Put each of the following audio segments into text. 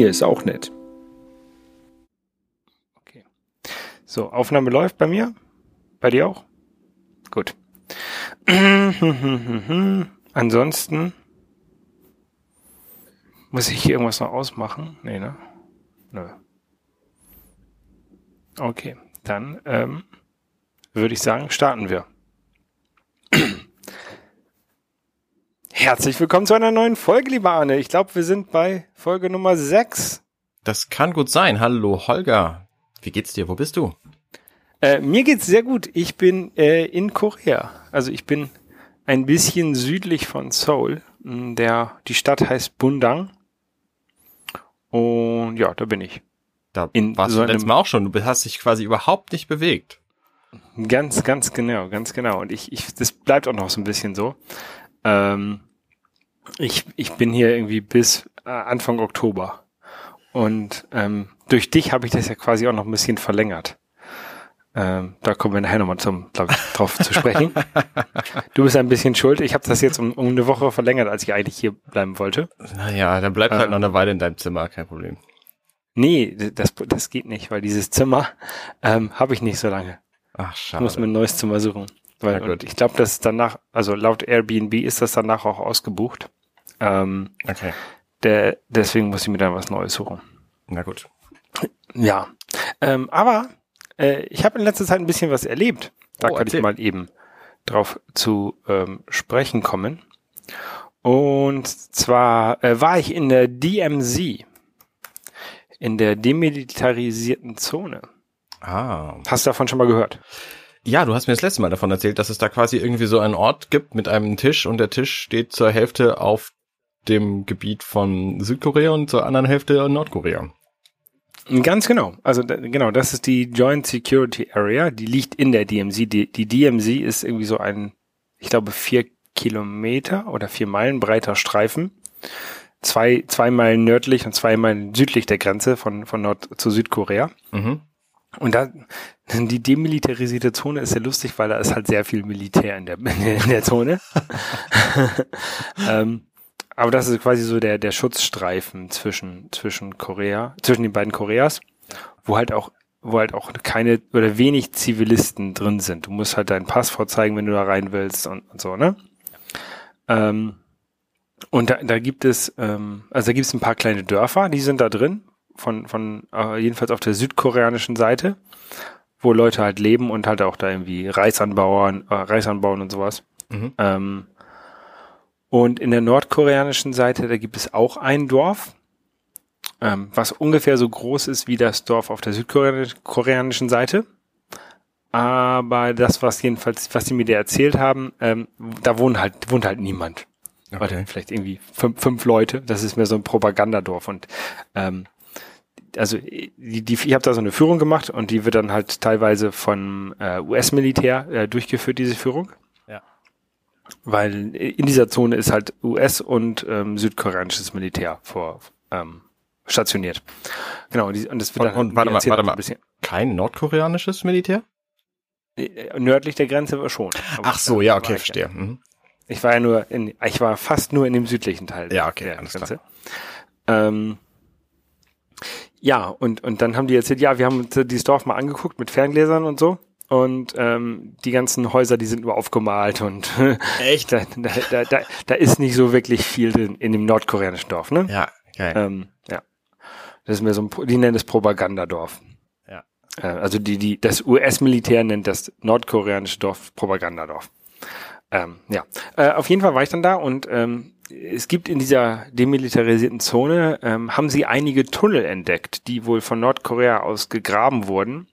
hier ist auch nett. Okay. So, Aufnahme läuft bei mir. Bei dir auch? Gut. Ansonsten muss ich hier irgendwas noch ausmachen? Nee, ne? Nö. Okay, dann ähm, würde ich sagen, starten wir. Herzlich willkommen zu einer neuen Folge, lieber Arne. Ich glaube, wir sind bei Folge Nummer 6. Das kann gut sein. Hallo Holger. Wie geht's dir? Wo bist du? Äh, mir geht's sehr gut. Ich bin äh, in Korea. Also ich bin ein bisschen südlich von Seoul. Der, die Stadt heißt Bundang. Und ja, da bin ich. Da in warst so du letztes Mal auch schon. Du hast dich quasi überhaupt nicht bewegt. Ganz, ganz genau, ganz genau. Und ich, ich, das bleibt auch noch so ein bisschen so. Ähm, ich, ich bin hier irgendwie bis äh, Anfang Oktober. Und ähm, durch dich habe ich das ja quasi auch noch ein bisschen verlängert. Ähm, da kommen wir nachher nochmal zum, glaub ich, drauf zu sprechen. Du bist ein bisschen schuld. Ich habe das jetzt um, um eine Woche verlängert, als ich eigentlich hier bleiben wollte. Naja, dann bleibt halt ähm, noch eine Weile in deinem Zimmer, kein Problem. Nee, das, das geht nicht, weil dieses Zimmer ähm, habe ich nicht so lange. Ach, schade. Ich muss mir ein neues Zimmer suchen. Weil, und ich glaube, dass danach, also laut Airbnb ist das danach auch ausgebucht. Ähm, okay. Der, deswegen muss ich mir dann was Neues suchen. Na gut. Ja. Ähm, aber äh, ich habe in letzter Zeit ein bisschen was erlebt. Da oh, kann erzähl. ich mal eben drauf zu ähm, sprechen kommen. Und zwar äh, war ich in der DMZ, in der demilitarisierten Zone. Ah. Hast du davon schon mal gehört? Ja, du hast mir das letzte Mal davon erzählt, dass es da quasi irgendwie so einen Ort gibt mit einem Tisch und der Tisch steht zur Hälfte auf dem Gebiet von Südkorea und zur anderen Hälfte Nordkorea. Ganz genau. Also genau, das ist die Joint Security Area, die liegt in der DMZ. Die, die DMZ ist irgendwie so ein, ich glaube, vier Kilometer oder vier Meilen breiter Streifen. Zwei, zwei Meilen nördlich und zwei Meilen südlich der Grenze von, von Nord zu Südkorea. Mhm. Und da, die demilitarisierte Zone ist ja lustig, weil da ist halt sehr viel Militär in der, in der Zone. ähm, aber das ist quasi so der, der Schutzstreifen zwischen, zwischen Korea, zwischen den beiden Koreas, wo halt auch, wo halt auch keine oder wenig Zivilisten drin sind. Du musst halt deinen Pass vorzeigen, wenn du da rein willst und, und so, ne? Ähm, und da, da gibt es, ähm, also da gibt es ein paar kleine Dörfer, die sind da drin, von, von äh, jedenfalls auf der südkoreanischen Seite, wo Leute halt leben und halt auch da irgendwie Reis anbauen, äh, Reis anbauen und sowas. Mhm. Ähm, und in der nordkoreanischen Seite, da gibt es auch ein Dorf, ähm, was ungefähr so groß ist wie das Dorf auf der südkoreanischen Seite. Aber das, was jedenfalls, was sie mir da erzählt haben, ähm, da wohnt halt, wohnt halt niemand. Okay. Oder vielleicht irgendwie fünf, fünf Leute. Das ist mehr so ein Propagandadorf. Und ähm, also die, die, ich habe da so eine Führung gemacht und die wird dann halt teilweise von äh, US-Militär äh, durchgeführt, diese Führung. Ja. Weil in dieser Zone ist halt US und ähm, südkoreanisches Militär vor ähm, stationiert. Genau, die, und das wird und, dann und, warte mal, warte mal. Kein nordkoreanisches Militär? Äh, nördlich der Grenze schon. Ach so, ja, okay, verstehe. Mhm. Ich war ja nur in, ich war fast nur in dem südlichen Teil. Ja, okay, alles Grenze. klar. Ähm, ja, und, und dann haben die erzählt, ja, wir haben uns dieses Dorf mal angeguckt mit Ferngläsern und so. Und ähm, die ganzen Häuser, die sind nur aufgemalt und echt, da, da, da, da ist nicht so wirklich viel drin in dem nordkoreanischen Dorf, ne? Ja, geil. Ähm, ja. Das ist mir so ein, die nennen es Propagandadorf. Ja. Äh, also die, die, das US-Militär nennt das nordkoreanische Dorf Propagandadorf. Ähm, ja. Äh, auf jeden Fall war ich dann da und ähm, es gibt in dieser demilitarisierten Zone, ähm, haben sie einige Tunnel entdeckt, die wohl von Nordkorea aus gegraben wurden,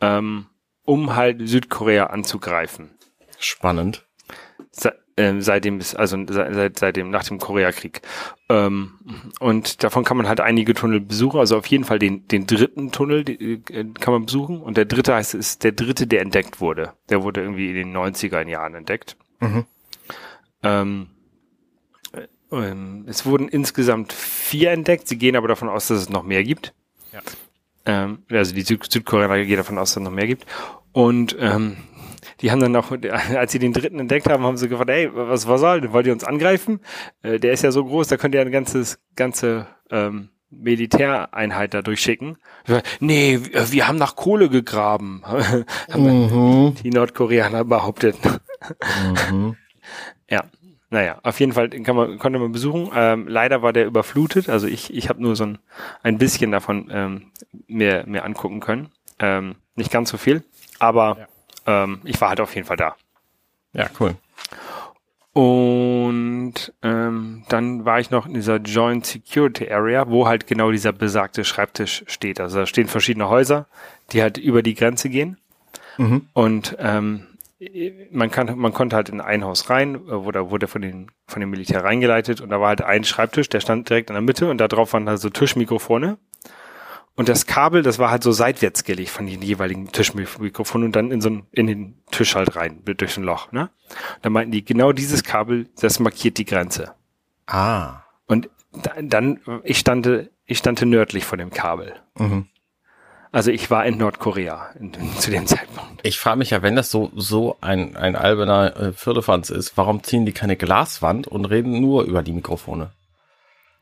ähm, um halt Südkorea anzugreifen. Spannend. Se äh, seitdem ist, also seit, seitdem nach dem Koreakrieg. Ähm, und davon kann man halt einige Tunnel besuchen, also auf jeden Fall den, den dritten Tunnel die, äh, kann man besuchen. Und der dritte heißt, ist der dritte, der entdeckt wurde. Der wurde irgendwie in den 90er Jahren entdeckt. Mhm. Ähm, ähm, es wurden insgesamt vier entdeckt. Sie gehen aber davon aus, dass es noch mehr gibt. Ja. Ähm, also die Süd Südkoreaner gehen davon aus, dass es noch mehr gibt. Und ähm, die haben dann auch, als sie den dritten entdeckt haben, haben sie gefragt, ey, was, was soll, wollt ihr uns angreifen? Äh, der ist ja so groß, da könnt ihr ein ganzes, ganze, ähm, Militäreinheit da durchschicken. Nee, wir haben nach Kohle gegraben, Mhm. die Nordkoreaner behauptet. Mhm. Ja, naja, auf jeden Fall kann man, konnte man besuchen. Ähm, leider war der überflutet, also ich, ich habe nur so ein, ein bisschen davon ähm, mir, mir angucken können. Ähm, nicht ganz so viel, aber ähm, ich war halt auf jeden Fall da. Ja, cool. Und ähm, dann war ich noch in dieser Joint Security Area, wo halt genau dieser besagte Schreibtisch steht. Also da stehen verschiedene Häuser, die halt über die Grenze gehen. Mhm. Und ähm, man kann, man konnte halt in ein Haus rein, äh, wo da wurde von den von dem Militär reingeleitet und da war halt ein Schreibtisch, der stand direkt in der Mitte und da drauf waren halt so Tischmikrofone. Und das Kabel, das war halt so seitwärts gelegt von den jeweiligen Tischmikrofonen und dann in so einen, in den Tisch halt rein, durch ein Loch, ne? Und dann meinten die, genau dieses Kabel, das markiert die Grenze. Ah. Und da, dann, ich stande, ich stande nördlich von dem Kabel. Mhm. Also ich war in Nordkorea in, zu dem Zeitpunkt. Ich frage mich ja, wenn das so, so ein, ein alberner äh, Firlefanz ist, warum ziehen die keine Glaswand und reden nur über die Mikrofone?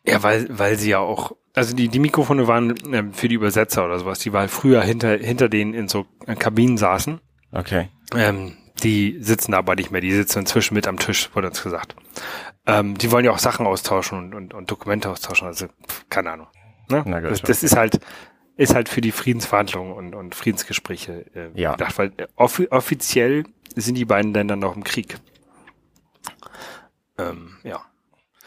Ja, weil, weil sie ja auch, also die, die Mikrofone waren ähm, für die Übersetzer oder sowas, die weil früher hinter, hinter denen in so Kabinen saßen. Okay. Ähm, die sitzen aber nicht mehr, die sitzen inzwischen mit am Tisch, wurde uns gesagt. Ähm, die wollen ja auch Sachen austauschen und, und, und Dokumente austauschen, also pff, keine Ahnung. Ne? Na gut, das, das ist halt, ist halt für die Friedensverhandlungen und, und Friedensgespräche äh, Ja. gedacht, weil äh, offi offiziell sind die beiden Länder noch im Krieg. Ähm, ja.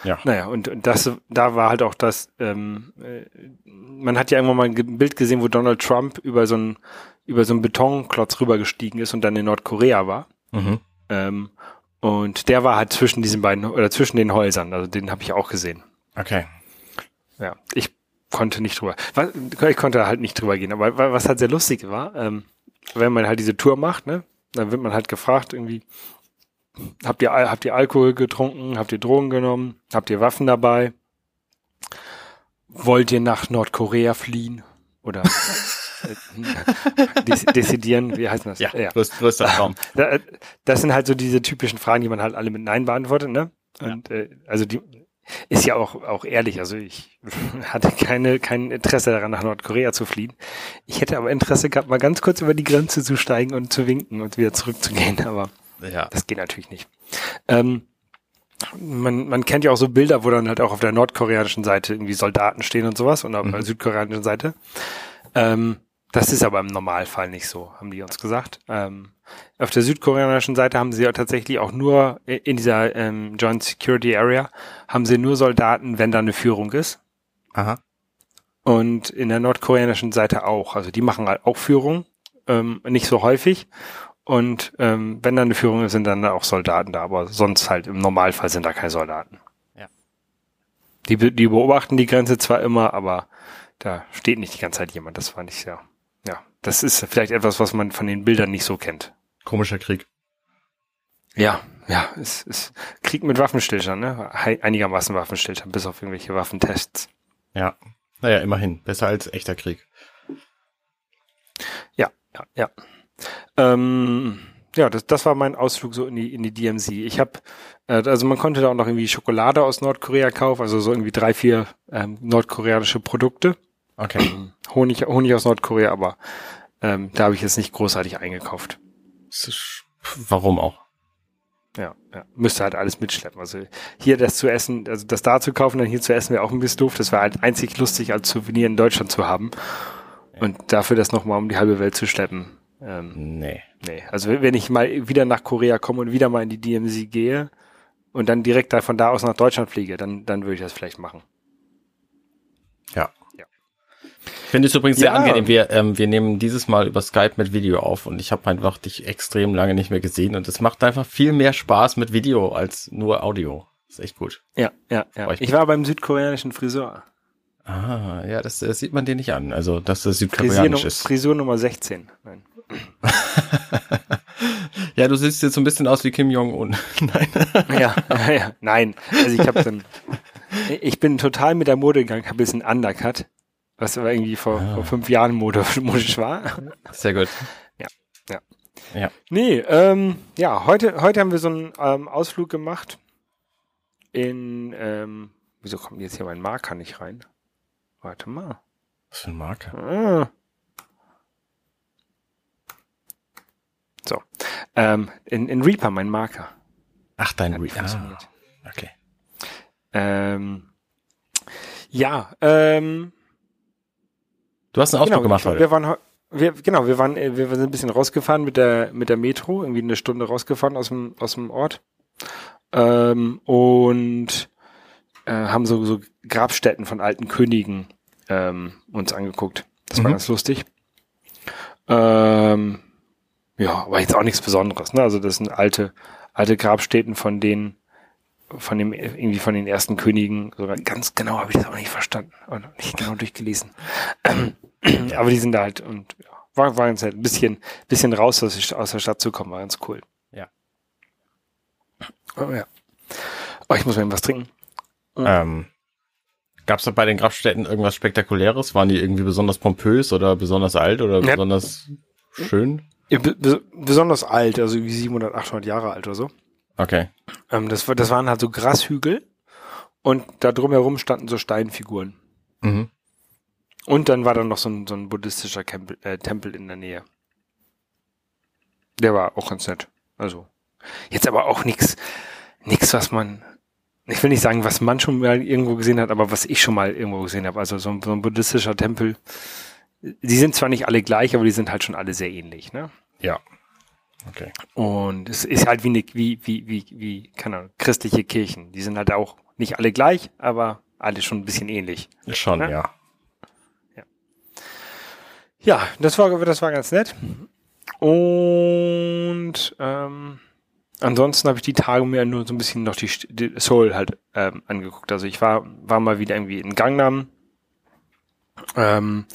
Ja. Naja, und, und das, da war halt auch das, ähm, äh, man hat ja irgendwann mal ein Bild gesehen, wo Donald Trump über so einen, über so einen Betonklotz rübergestiegen ist und dann in Nordkorea war. Mhm. Ähm, und der war halt zwischen diesen beiden, oder zwischen den Häusern, also den habe ich auch gesehen. Okay. Ja, ich konnte nicht drüber, was, ich konnte halt nicht drüber gehen, aber wa- was halt sehr lustig war, ähm, wenn man halt diese Tour macht, ne, dann wird man halt gefragt irgendwie, habt ihr, habt ihr Alkohol getrunken, habt ihr Drogen genommen, habt ihr Waffen dabei, wollt ihr nach Nordkorea fliehen oder äh, dezidieren, wie heißt das? Ja, Größ, größter Traum. Da- Das sind halt so diese typischen Fragen, die man halt alle mit Nein beantwortet, ne? Und äh, also die ist ja auch auch ehrlich. Also ich hatte keine kein Interesse daran, nach Nordkorea zu fliehen. Ich hätte aber Interesse gehabt, mal ganz kurz über die Grenze zu steigen und zu winken und wieder zurückzugehen. Aber Ja. das geht natürlich nicht. Ähm, man, man kennt ja auch so Bilder, wo dann halt auch auf der nordkoreanischen Seite irgendwie Soldaten stehen und sowas und auf der südkoreanischen Seite. Ähm, das ist aber im Normalfall nicht so, haben die uns gesagt. Ähm, auf der südkoreanischen Seite haben sie ja tatsächlich auch nur in dieser ähm, Joint Security Area haben sie nur Soldaten, wenn da eine Führung ist. Aha. Und in der nordkoreanischen Seite auch. Also die machen halt auch Führung, ähm, nicht so häufig. Und ähm, wenn da eine Führung ist, sind dann auch Soldaten da. Aber sonst halt im Normalfall sind da keine Soldaten. Ja. Die, die beobachten die Grenze zwar immer, aber da steht nicht die ganze Zeit jemand. Das fand ich sehr. Das ist vielleicht etwas, was man von den Bildern nicht so kennt. Komischer Krieg. Ja, ja, es ist Krieg mit Waffenstillstand, ne? Einigermaßen Waffenstillstand, bis auf irgendwelche Waffentests. Ja. Naja, immerhin. Besser als echter Krieg. Ja, ja, ja. Ähm, ja, das, das war mein Ausflug so in die, in die DMZ. Ich habe, äh, also man konnte da auch noch irgendwie Schokolade aus Nordkorea kaufen, also so irgendwie drei, vier ähm, nordkoreanische Produkte. Okay. Honig, Honig aus Nordkorea, aber ähm, da habe ich jetzt nicht großartig eingekauft. Warum auch? Ja, ja, müsste halt alles mitschleppen. Also hier das zu essen, also das da zu kaufen, dann hier zu essen wäre auch ein bisschen doof. Das wäre halt einzig lustig, als Souvenir in Deutschland zu haben. Und dafür das nochmal um die halbe Welt zu schleppen. Ähm, Nee. Nee, also wenn ich mal wieder nach Korea komme und wieder mal in die DMZ gehe und dann direkt da von da aus nach Deutschland fliege, dann, dann würde ich das vielleicht machen. Ja. Ich finde es übrigens sehr Ja. angenehm. Wir, ähm, wir nehmen dieses Mal über Skype mit Video auf und ich habe einfach dich extrem lange nicht mehr gesehen und es macht einfach viel mehr Spaß mit Video als nur Audio. ist echt gut. Ja, ja, ja. Ich Ich war beim südkoreanischen Friseur. Ah, ja, das, das sieht man dir nicht an. Also, dass das südkoreanisch ist. Frisur Nummer 16. Nein. ja, du siehst jetzt so ein bisschen aus wie Kim Jong-un. Nein. Ja, ja, ja, nein. Also ich habe dann, ich bin total mit der Mode gegangen, habe jetzt einen Undercut, was aber irgendwie vor, Ah. vor fünf Jahren Mode, modisch war. Sehr gut. Ja, ja. Ja. Nee, ähm, ja, heute, heute haben wir so einen ähm, Ausflug gemacht in, ähm, wieso kommt jetzt hier mein Marker nicht rein? Warte mal. Was für ein Marker? Ah. So. Ähm, in, in Reaper, mein Marker. Ach, dein Hat Re nicht funktioniert. ah, Okay. Ähm, ja, ähm, Du hast einen Ausflug gemacht wir, heute. wir waren wir, genau, wir waren, äh, wir sind ein bisschen rausgefahren mit der mit der Metro, irgendwie eine Stunde rausgefahren aus dem aus dem Ort ähm, und äh, haben so so Grabstätten von alten Königen ähm, uns angeguckt. Das war Mhm. ganz lustig. Ähm, ja, aber jetzt auch nichts Besonderes. Ne? Also das sind alte alte Grabstätten von denen von dem irgendwie von den ersten Königen. Sogar ganz genau habe ich das auch nicht verstanden oder nicht genau durchgelesen. Aber die sind da halt und ja, war, war ganz nett. Ein bisschen, bisschen raus aus, der- aus der Stadt zu kommen, war ganz cool. Ja. Oh ja. Oh, ich muss mal eben was trinken. Ähm, Gab es da bei den Grabstätten irgendwas Spektakuläres? Waren die irgendwie besonders pompös oder besonders alt oder Ja. besonders schön? Ja, be- be- besonders alt, also wie 700, 800 Jahre alt oder so. Okay. Ähm, das, das waren halt so Grashügel und da drumherum standen so Steinfiguren. Mhm. Und dann war da noch so ein, so ein buddhistischer Tempel, äh, Tempel in der Nähe. Der war auch ganz nett. Also jetzt aber auch nichts, nichts, was man, ich will nicht sagen, was man schon mal irgendwo gesehen hat, aber was ich schon mal irgendwo gesehen habe. Also so ein, so ein buddhistischer Tempel. Die sind zwar nicht alle gleich, aber die sind halt schon alle sehr ähnlich, ne? Ja. Okay. Und es ist halt wie, eine, wie, wie, wie, wie, keine Ahnung, christliche Kirchen. Die sind halt auch nicht alle gleich, aber alle schon ein bisschen ähnlich. Schon, Ja. ja. Ja, das war, das war ganz nett. Und ähm, ansonsten habe ich die Tage mir nur so ein bisschen noch die, die Soul halt ähm, angeguckt. Also ich war, war mal wieder irgendwie in Gangnam, ähm,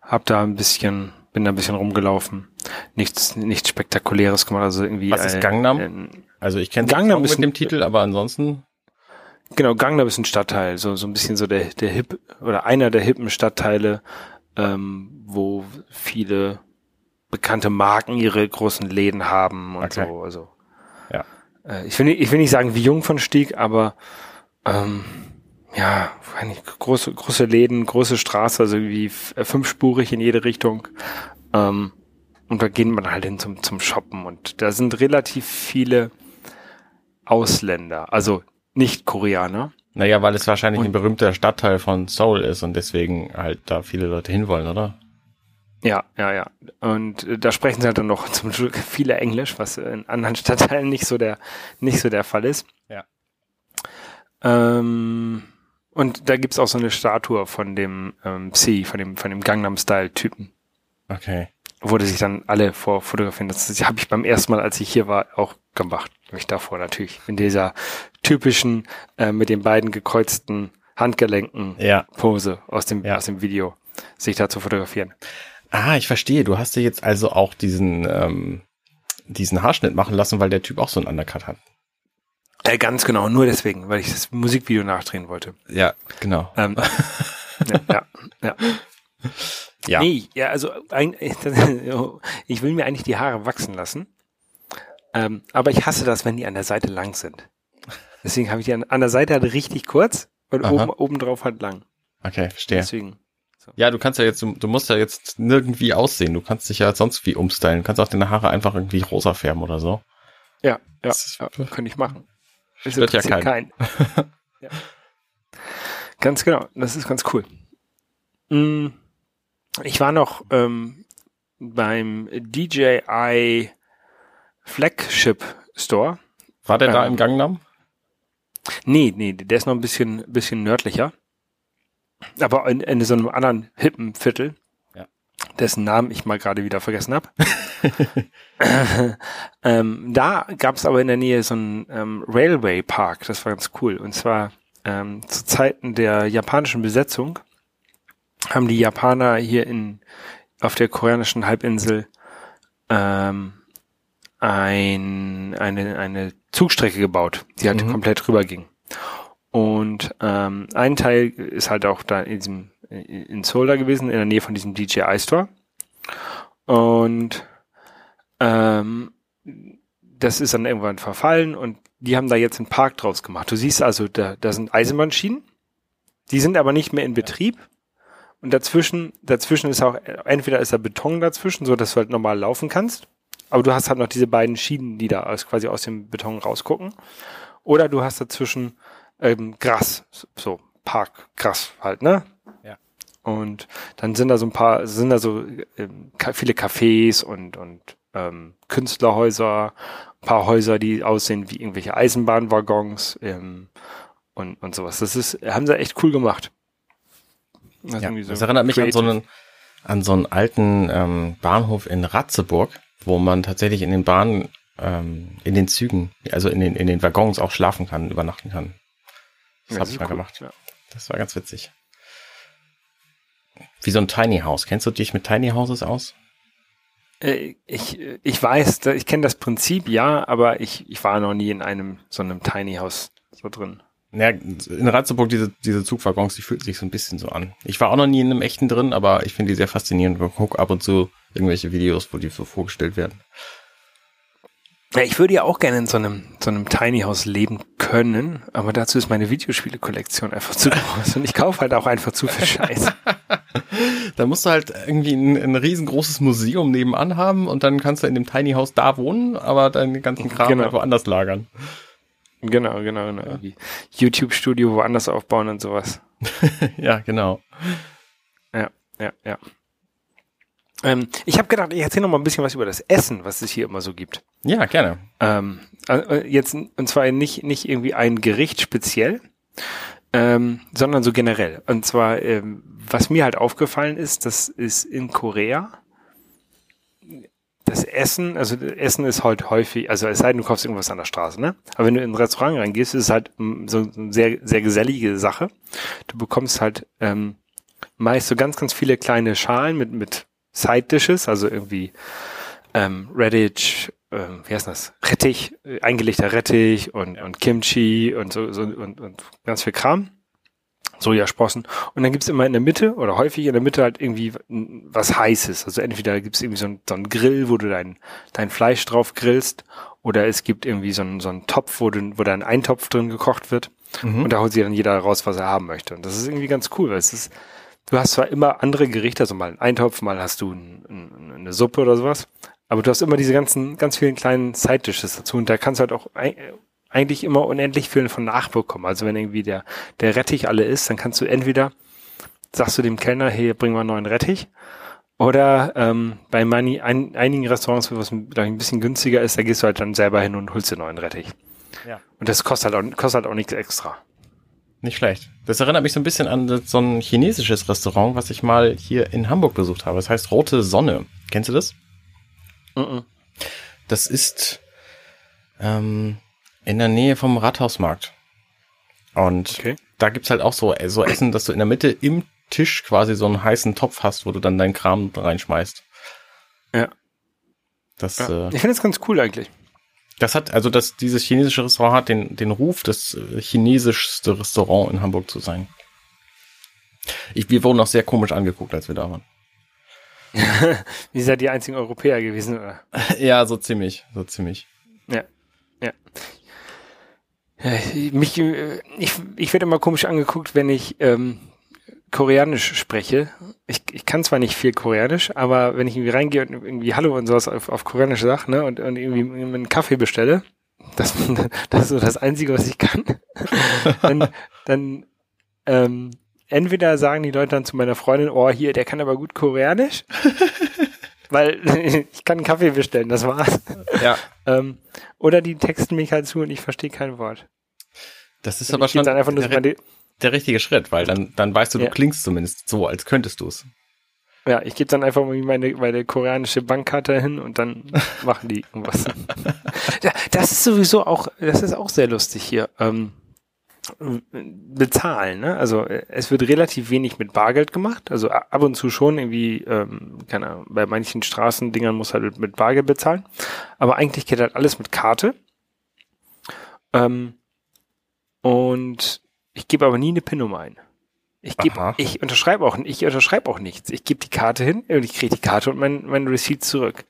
hab da ein bisschen, bin da ein bisschen rumgelaufen. Nichts, nichts Spektakuläres gemacht. Also irgendwie. Was ist äh, Gangnam? äh, Also ich kenne Gangnam mit ein- dem Titel, aber ansonsten Genau, Gangnam ist ein Stadtteil, so, so ein bisschen so der, der Hip oder einer der hippen Stadtteile, ähm, wo viele bekannte Marken ihre großen Läden haben und Okay. so. Also, Ja. Äh, ich will, nicht, ich will nicht sagen wie Jungfernstieg, aber ähm, ja, große, große Läden, große Straße, also wie äh, fünfspurig in jede Richtung. Ähm, und da geht man halt hin zum, zum Shoppen und da sind relativ viele Ausländer, also nicht Koreaner. Naja, weil es wahrscheinlich Und- ein berühmter Stadtteil von Seoul ist und deswegen halt da viele Leute hinwollen, oder? Ja, ja, ja. Und äh, da sprechen sie halt dann noch zum Glück viele Englisch, was in anderen Stadtteilen nicht so der, nicht so der Fall ist. Ja. Ähm, und da gibt's auch so eine Statue von dem ähm, Psy, von dem, von dem Gangnam-Style-Typen, Okay. Die sich dann alle vor fotografieren. Das, das habe ich beim ersten Mal, als ich hier war, auch gemacht. Mich davor natürlich. In dieser typischen, äh, mit den beiden gekreuzten Handgelenken Ja. Pose aus dem, Ja. aus dem Video, sich da zu fotografieren. Ah, ich verstehe. Du hast dir jetzt also auch diesen, ähm, diesen Haarschnitt machen lassen, weil der Typ auch so einen Undercut hat. Äh, ganz genau, nur deswegen, weil ich das Musikvideo nachdrehen wollte. Ja, genau. Ähm, ja, ja, ja. Ja. Nee, ja, also ein, ich will mir eigentlich die Haare wachsen lassen. Ähm, aber ich hasse das, wenn die an der Seite lang sind. Deswegen habe ich die an, an der Seite halt richtig kurz und Aha. oben, oben drauf halt lang. Okay, verstehe. Deswegen. Ja, du kannst ja jetzt, du, du musst ja jetzt nirgendwie aussehen. Du kannst dich ja sonst wie umstylen. Du kannst auch deine Haare einfach irgendwie rosa färben oder so. Ja, ja, Das- ja könnte ich machen. Das Stört ja interessiert keinen. ja. Ganz genau, das ist ganz cool. Mm, Ich war noch ähm, beim DJI Flagship Store. War der da Ähm. im Gangnam? Nee, nee, der ist noch ein bisschen, bisschen nördlicher. Aber in, in so einem anderen hippen Viertel, Ja. dessen Namen ich mal gerade wieder vergessen habe. ähm, da gab es aber in der Nähe so einen ähm, Railway Park, das war ganz cool. Und zwar ähm, zu Zeiten der japanischen Besetzung haben die Japaner hier in auf der koreanischen Halbinsel ähm, ein, eine, eine Zugstrecke gebaut, die halt Mhm. komplett rüber ging. Und ähm, ein Teil ist halt auch da in diesem in Seoul da gewesen, in der Nähe von diesem DJI Store. Und ähm, das ist dann irgendwann verfallen und die haben da jetzt einen Park draus gemacht. Du siehst also, da, da sind Eisenbahnschienen, die sind aber nicht mehr in Betrieb, Und dazwischen, dazwischen ist auch, entweder ist da Beton dazwischen, so dass du halt normal laufen kannst. Aber du hast halt noch diese beiden Schienen, die da aus, quasi aus dem Beton rausgucken. Oder du hast dazwischen ähm, Gras, so Parkgras halt, ne? Ja. Und dann sind da so ein paar, sind da so ähm, viele Cafés und, und ähm, Künstlerhäuser, ein paar Häuser, die aussehen wie irgendwelche Eisenbahnwaggons ähm, und, und sowas. Das ist, haben sie echt cool gemacht. Das, ja, so das erinnert mich an so einen, an so einen alten ähm, Bahnhof in Ratzeburg, wo man tatsächlich in den Bahnen, ähm, in den Zügen, also in den, in den Waggons auch schlafen kann, übernachten kann. Das ja, habe ich mal cool. gemacht. Ja. Das war ganz witzig. Wie so ein Tiny House. Kennst du dich mit Tiny Houses aus? Äh, ich, ich weiß, ich kenne das Prinzip, ja, aber ich, ich war noch nie in einem so einem Tiny House so drin. Ja, in Ratzeburg, diese, diese Zugwaggons, die fühlen sich so ein bisschen so an. Ich war auch noch nie in einem echten drin, aber ich finde die sehr faszinierend. Ich gucke ab und zu irgendwelche Videos, wo die so vorgestellt werden. Ja, ich würde ja auch gerne in so einem, so einem Tiny House leben können, aber dazu ist meine Videospiele-Kollektion einfach zu groß und ich kaufe halt auch einfach zu viel Scheiß. da musst du halt irgendwie ein, ein riesengroßes Museum nebenan haben und dann kannst du in dem Tiny House da wohnen, aber deinen ganzen Kram genau. halt woanders lagern. Genau, genau, genau. Ja. YouTube-Studio woanders aufbauen und sowas. ja, genau. Ja, ja, ja. Ähm, ich habe gedacht, ich erzähle noch mal ein bisschen was über das Essen, was es hier immer so gibt. Ja, gerne. Ähm, äh, jetzt und zwar nicht nicht irgendwie ein Gericht speziell, ähm, sondern so generell. Und zwar, ähm, was mir halt aufgefallen ist, das ist in Korea das Essen, also Essen ist halt häufig, also es sei denn, du kaufst irgendwas an der Straße, ne? Aber wenn du in ein Restaurant reingehst, ist es halt mm, so eine sehr, sehr gesellige Sache. Du bekommst halt ähm, meist so ganz, ganz viele kleine Schalen mit, mit Side Dishes, also irgendwie ähm, Redditch, ähm, wie heißt das? Rettich, äh, eingelegter Rettich und, und Kimchi und so, so und, und ganz viel Kram. Sojasprossen. Und dann gibt's immer in der Mitte oder häufig in der Mitte halt irgendwie was Heißes. Also entweder gibt's irgendwie so einen, so einen Grill, wo du dein, dein Fleisch drauf grillst, oder es gibt irgendwie so einen, so einen Topf, wo, du, wo da ein Eintopf drin gekocht wird. Mhm. Und da holt sich dann jeder raus, was er haben möchte. Und das ist irgendwie ganz cool, weil es ist, du hast zwar immer andere Gerichte, also mal einen Eintopf, mal hast du ein, ein, eine Suppe oder sowas, aber du hast immer diese ganzen, ganz vielen kleinen Side-Dishes dazu und da kannst du halt auch eigentlich immer unendlich viel von nachbekommen. Also wenn irgendwie der, der Rettich alle ist, dann kannst du entweder, sagst du dem Kellner, hey, bring mal einen neuen Rettich, oder ähm, bei mani, ein, einigen Restaurants, wo es ein bisschen günstiger ist, da gehst du halt dann selber hin und holst dir neuen Rettich. Ja. Und das kostet halt auch, kostet halt auch nichts extra. Nicht schlecht. Das erinnert mich so ein bisschen an so ein chinesisches Restaurant, was ich mal hier in Hamburg besucht habe. Das heißt Rote Sonne. Kennst du das? Mm, -mm. Das ist ähm, in der Nähe vom Rathausmarkt. Und okay. da gibt's halt auch so, so Essen, dass du in der Mitte im Tisch quasi so einen heißen Topf hast, wo du dann deinen Kram reinschmeißt. Ja. Das, ja. Äh, ich finde das ganz cool eigentlich. Das hat, also das, dieses chinesische Restaurant hat den, den Ruf, das äh, chinesischste Restaurant in Hamburg zu sein. Ich, wir wurden auch sehr komisch angeguckt, als wir da waren. Wie seid ihr einzigen Europäer gewesen, oder? ja, so ziemlich, so ziemlich. Ja, ja. Mich, äh, ich, ich werde immer komisch angeguckt, wenn ich ähm, Koreanisch spreche. Ich, ich kann zwar nicht viel Koreanisch, aber wenn ich irgendwie reingehe und irgendwie Hallo und sowas auf, auf Koreanisch sage, ne, und, und irgendwie einen Kaffee bestelle, das, das ist so das Einzige, was ich kann, dann, dann ähm, entweder sagen die Leute dann zu meiner Freundin, oh, hier, der kann aber gut Koreanisch. weil ich kann einen Kaffee bestellen, das war's. Ja. ähm, oder die texten mich halt zu und ich verstehe kein Wort. Das ist aber schon. Einfach nur so der richtige Schritt, weil dann, dann weißt du, du ja. klingst zumindest so, als könntest du es. Ja, ich gebe dann einfach meine, meine koreanische Bankkarte hin und dann machen die irgendwas. ja, das ist sowieso auch, das ist auch sehr lustig hier. Ähm, bezahlen, ne? Also es wird relativ wenig mit Bargeld gemacht. Also ab und zu schon irgendwie, ähm, keine Ahnung, bei manchen Straßendingern muss halt mit Bargeld bezahlen. Aber eigentlich geht halt alles mit Karte. Ähm, und ich gebe aber nie eine PIN-Nummer ein. Ich gebe, ich unterschreibe auch, ich unterschreibe auch nichts. Ich gebe die Karte hin und ich kriege die Karte und mein, mein Receipt zurück.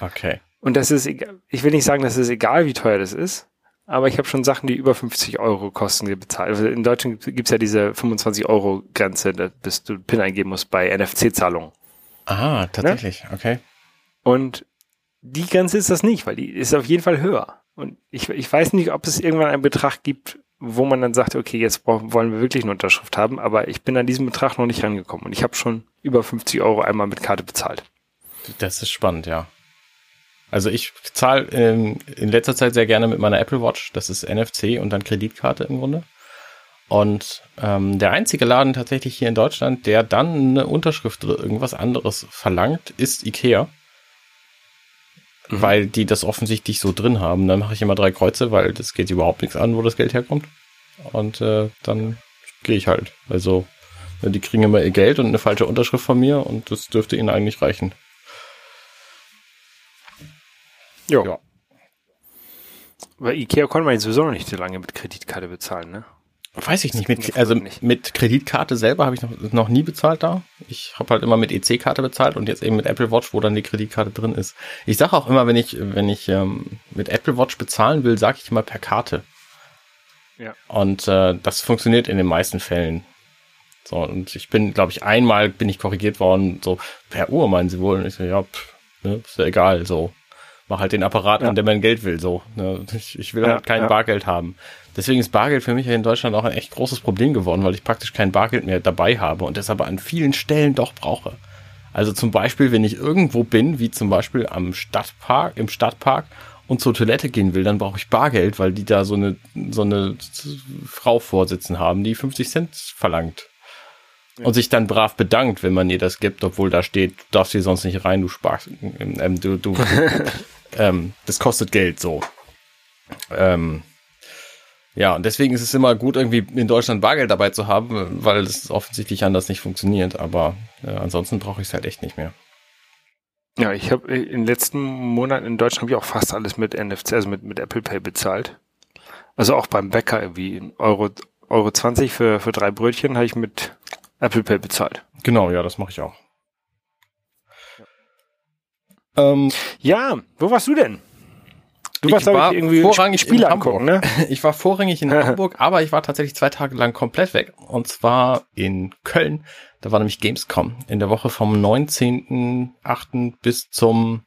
Okay. Und das ist egal. Ich will nicht sagen, das ist egal, wie teuer das ist, aber ich habe schon Sachen, die über 50 Euro kosten, bezahlt. Also in Deutschland gibt's ja diese 25 Euro Grenze, bis du PIN eingeben musst bei NFC-Zahlungen. Ah, tatsächlich, ne? okay. Und die Grenze ist das nicht, weil die ist auf jeden Fall höher. Und ich, ich weiß nicht, ob es irgendwann einen Betrag gibt, wo man dann sagt, okay, jetzt brauchen, wollen wir wirklich eine Unterschrift haben, aber ich bin an diesem Betrag noch nicht rangekommen und ich habe schon über 50 Euro einmal mit Karte bezahlt. Das ist spannend, ja. Also ich zahle ähm, in letzter Zeit sehr gerne mit meiner Apple Watch. Das ist NFC und dann Kreditkarte im Grunde. Und ähm, der einzige Laden tatsächlich hier in Deutschland, der dann eine Unterschrift oder irgendwas anderes verlangt, ist Ikea. Mhm. Weil die das offensichtlich so drin haben. Dann mache ich immer drei Kreuze, weil das geht überhaupt nichts an, wo das Geld herkommt. Und äh, dann gehe ich halt. Also die kriegen immer ihr Geld und eine falsche Unterschrift von mir und das dürfte ihnen eigentlich reichen. Jo. Ja. Bei Ikea konnte man sowieso noch nicht so lange mit Kreditkarte bezahlen, ne? Weiß ich nicht. Mit, also mit Kreditkarte selber habe ich noch, noch nie bezahlt da. Ich habe halt immer mit EC-Karte bezahlt und jetzt eben mit Apple Watch, wo dann die Kreditkarte drin ist. Ich sage auch immer, wenn ich, wenn ich ähm, mit Apple Watch bezahlen will, sage ich immer per Karte. Ja. Und äh, das funktioniert in den meisten Fällen. So, und ich bin, glaube ich, einmal bin ich korrigiert worden, so, per Uhr meinen sie wohl. Und ich so, ja, pff, ne, ist ja egal, so mach halt den Apparat ja. an, der mein Geld will. So, ne? ich, ich will ja, halt kein ja. Bargeld haben. Deswegen ist Bargeld für mich in Deutschland auch ein echt großes Problem geworden, weil ich praktisch kein Bargeld mehr dabei habe und das aber an vielen Stellen doch brauche. Also zum Beispiel, wenn ich irgendwo bin, wie zum Beispiel am Stadtpark, im Stadtpark und zur Toilette gehen will, dann brauche ich Bargeld, weil die da so eine, so eine Frau vorsitzen haben, die 50 Cent verlangt. Und sich dann brav bedankt, wenn man ihr das gibt, obwohl da steht, du darfst hier sonst nicht rein, du sparst, ähm, du, du, ähm, das kostet Geld so. Ähm, ja, und deswegen ist es immer gut, irgendwie in Deutschland Bargeld dabei zu haben, weil es offensichtlich anders nicht funktioniert. Aber äh, ansonsten brauche ich es halt echt nicht mehr. Ja, ich habe in den letzten Monaten in Deutschland habe ich auch fast alles mit NFC, also mit, mit Apple Pay bezahlt. Also auch beim Bäcker irgendwie Euro, Euro 20 für, für drei Brötchen habe ich mit Apple Pay bezahlt. Genau, ja, das mache ich auch. Ähm, ja, wo warst du denn? Du warst, ich war ich, irgendwie vorrangig Spiele in angucken, ne? Ich war vorrangig in Hamburg, aber ich war tatsächlich zwei Tage lang komplett weg. Und zwar in Köln. Da war nämlich Gamescom in der Woche vom 19.8. bis zum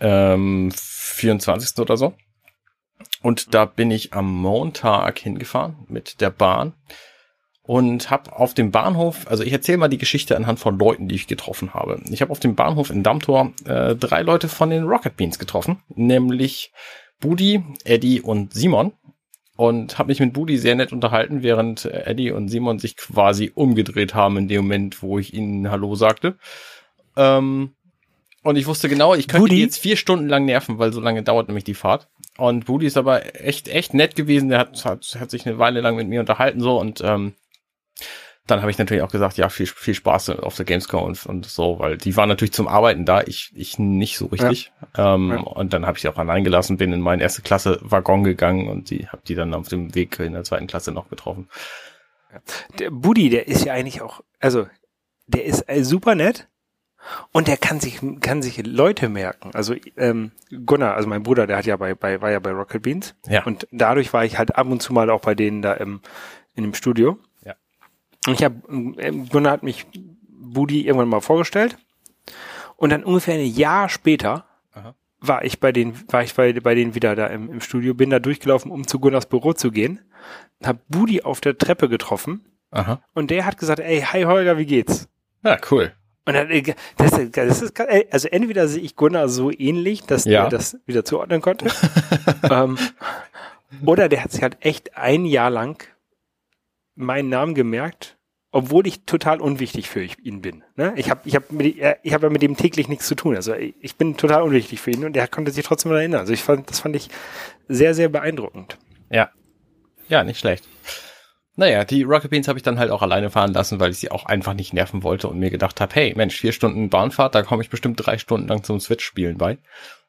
ähm, 24. oder so. Und da bin ich am Montag hingefahren mit der Bahn und habe auf dem Bahnhof, also ich erzähle mal die Geschichte anhand von Leuten, die ich getroffen habe. Ich habe auf dem Bahnhof in Dammtor äh, drei Leute von den Rocket Beans getroffen, nämlich Budi, Eddie und Simon. Und habe mich mit Budi sehr nett unterhalten, während Eddie und Simon sich quasi umgedreht haben in dem Moment, wo ich ihnen Hallo sagte. Ähm, und ich wusste genau, ich könnte Budi? die jetzt vier Stunden lang nerven, weil so lange dauert nämlich die Fahrt. Und Budi ist aber echt, echt nett gewesen. Der hat, hat, hat sich eine Weile lang mit mir unterhalten so und ähm, dann habe ich natürlich auch gesagt, ja, viel, viel Spaß auf der Gamescom und, und so, weil die waren natürlich zum Arbeiten da, ich, ich nicht so richtig. Ja. Ähm, ja. Und dann habe ich sie auch allein gelassen, bin in meinen erste Klasse Waggon gegangen und die habe die dann auf dem Weg in der zweiten Klasse noch getroffen. Der Buddy, der ist ja eigentlich auch, also der ist äh, super nett und der kann sich kann sich Leute merken. Also ähm, Gunnar, also mein Bruder, der hat ja bei, bei war ja bei Rocket Beans ja. und dadurch war ich halt ab und zu mal auch bei denen da im in dem Studio. Und ich habe, äh, Gunnar hat mich Budi irgendwann mal vorgestellt. Und dann ungefähr ein Jahr später Aha. war ich bei denen, war ich bei, bei denen wieder da im, im Studio, bin da durchgelaufen, um zu Gunnars Büro zu gehen. Hab Budi auf der Treppe getroffen. Aha. Und der hat gesagt, ey, hi Holger, wie geht's? Ja, cool. Und dann, äh, das, das ist, also entweder sehe ich Gunnar so ähnlich, dass ja. der das wieder zuordnen konnte. ähm, oder der hat sich halt echt ein Jahr lang meinen Namen gemerkt obwohl ich total unwichtig für ihn bin. Ne? Ich habe ich hab mit, hab ja mit dem täglich nichts zu tun. Also ich bin total unwichtig für ihn und er konnte sich trotzdem erinnern. Also ich fand, das fand ich sehr, sehr beeindruckend. Ja. Ja, nicht schlecht. Naja, die Rocket Beans habe ich dann halt auch alleine fahren lassen, weil ich sie auch einfach nicht nerven wollte und mir gedacht habe, hey, Mensch, vier Stunden Bahnfahrt, da komme ich bestimmt drei Stunden lang zum Switch-Spielen bei.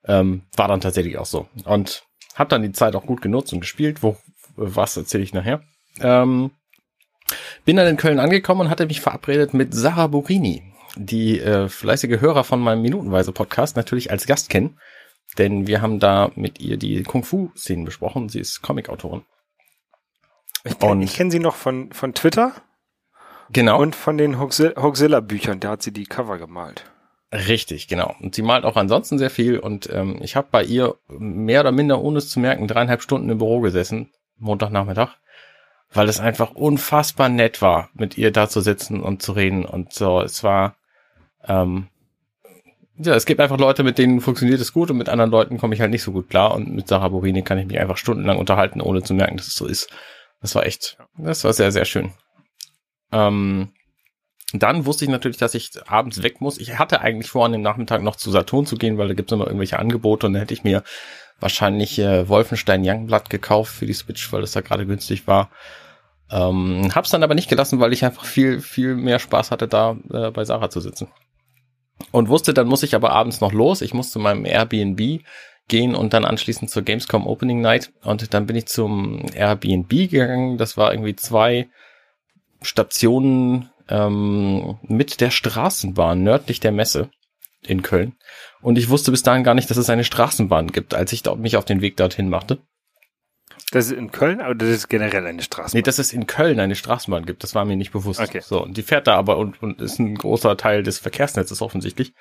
Ähm, war dann tatsächlich auch so. Und habe dann die Zeit auch gut genutzt und gespielt. Wo was erzähle ich nachher? Ähm, bin dann in Köln angekommen und hatte mich verabredet mit Sarah Burini, die äh, fleißige Hörer von meinem Minutenweise Podcast natürlich als Gast kennen. denn wir haben da mit ihr die Kung-Fu-Szenen besprochen. Sie ist Comic-Autorin. Ich kenne kenn sie noch von, von Twitter. Genau. Und von den Hoaxilla-Büchern, da hat sie die Cover gemalt. Richtig, genau. Und sie malt auch ansonsten sehr viel und ähm, ich habe bei ihr mehr oder minder, ohne es zu merken, dreieinhalb Stunden im Büro gesessen, Montagnachmittag, weil es einfach unfassbar nett war, mit ihr da zu sitzen und zu reden und so. Es war, ähm, ja, es gibt einfach Leute, mit denen funktioniert es gut und mit anderen Leuten komme ich halt nicht so gut klar und mit Sarah Borini kann ich mich einfach stundenlang unterhalten, ohne zu merken, dass es so ist. Das war echt, das war sehr, sehr schön. Ähm, dann wusste ich natürlich, dass ich abends weg muss. Ich hatte eigentlich vor, an dem Nachmittag noch zu Saturn zu gehen, weil da gibt es immer irgendwelche Angebote und dann hätte ich mir wahrscheinlich äh, Wolfenstein Youngblood gekauft für die Switch, weil das da gerade günstig war. Ähm, hab's dann aber nicht gelassen, weil ich einfach viel, viel mehr Spaß hatte, da äh, bei Sarah zu sitzen. Und wusste, dann muss ich aber abends noch los. Ich muss zu meinem Airbnb gehen und dann anschließend zur Gamescom Opening Night. Und dann bin ich zum Airbnb gegangen. Das war irgendwie zwei Stationen ähm, mit der Straßenbahn nördlich der Messe in Köln. Und ich wusste bis dahin gar nicht, dass es eine Straßenbahn gibt, als ich mich auf den Weg dorthin machte. Das ist in Köln, aber das ist generell eine Straßenbahn. Nee, dass es in Köln eine Straßenbahn gibt, das war mir nicht bewusst. Okay. So, und die fährt da aber und, und ist ein großer Teil des Verkehrsnetzes offensichtlich.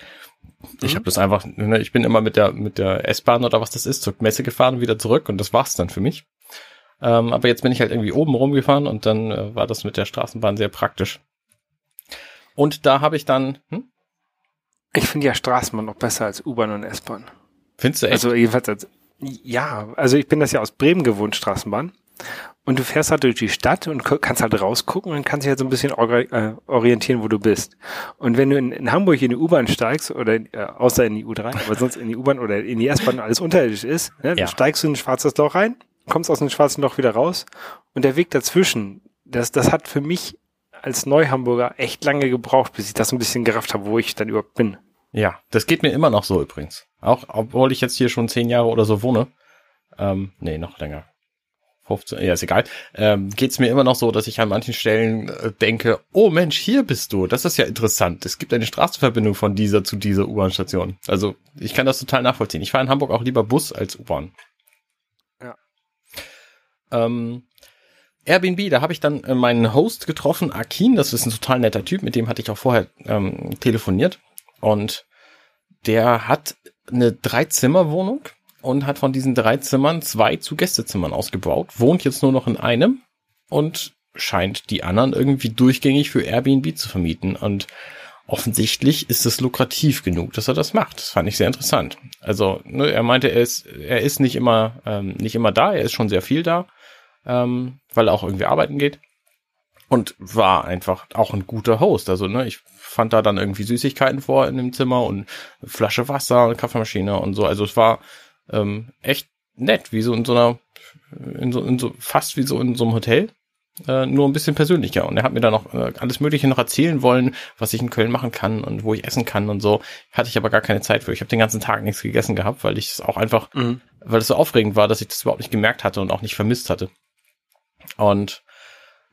Ich mhm. habe das einfach, ne, ich bin immer mit der mit der S-Bahn oder was das ist zur Messe gefahren und wieder zurück und das war's dann für mich. Ähm, aber jetzt bin ich halt irgendwie oben rumgefahren und dann äh, war das mit der Straßenbahn sehr praktisch. Und da habe ich dann. Hm? Ich finde ja Straßenbahn noch besser als U-Bahn und S-Bahn. Findest du echt? Also jedenfalls als, ja, also ich bin das ja aus Bremen gewohnt, Straßenbahn. Und du fährst halt durch die Stadt und kannst halt rausgucken und kannst dich halt so ein bisschen äh, orientieren, wo du bist. Und wenn du in, in Hamburg in die U-Bahn steigst, oder äh, außer in die U3, aber sonst in die U-Bahn oder in die S-Bahn alles unterirdisch ist, ne, ja. dann steigst du in ein schwarzes Loch rein, kommst aus dem schwarzen Loch wieder raus und der Weg dazwischen, das, das hat für mich als Neuhamburger echt lange gebraucht, bis ich das ein bisschen gerafft habe, wo ich dann überhaupt bin. Ja, das geht mir immer noch so übrigens. Auch obwohl ich jetzt hier schon zehn Jahre oder so wohne. Ähm, nee, noch länger. 15, ja, ist egal. Ähm, geht's mir immer noch so, dass ich an manchen Stellen äh, denke, oh Mensch, hier bist du. Das ist ja interessant. Es gibt eine Straßenverbindung von dieser zu dieser U-Bahn-Station. Also ich kann das total nachvollziehen. Ich fahre in Hamburg auch lieber Bus als U-Bahn. Ja. Ähm, Airbnb, da habe ich dann äh, meinen Host getroffen, Akin, das ist ein total netter Typ, mit dem hatte ich auch vorher ähm, telefoniert. Und der hat eine Dreizimmerwohnung und hat von diesen drei Zimmern zwei zu Gästezimmern ausgebaut, wohnt jetzt nur noch in einem und scheint die anderen irgendwie durchgängig für Airbnb zu vermieten. Und offensichtlich ist es lukrativ genug, dass er das macht. Das fand ich sehr interessant. Also ne, er meinte, er ist, er ist nicht immer ähm, nicht immer da, er ist schon sehr viel da ähm, weil er auch irgendwie arbeiten geht. Und war einfach auch ein guter Host. Also, ne, ich fand da dann irgendwie Süßigkeiten vor in dem Zimmer und Flasche Wasser, eine Kaffeemaschine und so. Also es war ähm, echt nett, wie so in so einer, in so, in so, fast wie so in so einem Hotel. Äh, nur ein bisschen persönlicher. Und er hat mir dann noch äh, alles Mögliche noch erzählen wollen, was ich in Köln machen kann und wo ich essen kann und so. Hatte ich aber gar keine Zeit für. Ich habe den ganzen Tag nichts gegessen gehabt, weil ich es auch einfach, mhm. weil es so aufregend war, dass ich das überhaupt nicht gemerkt hatte und auch nicht vermisst hatte. Und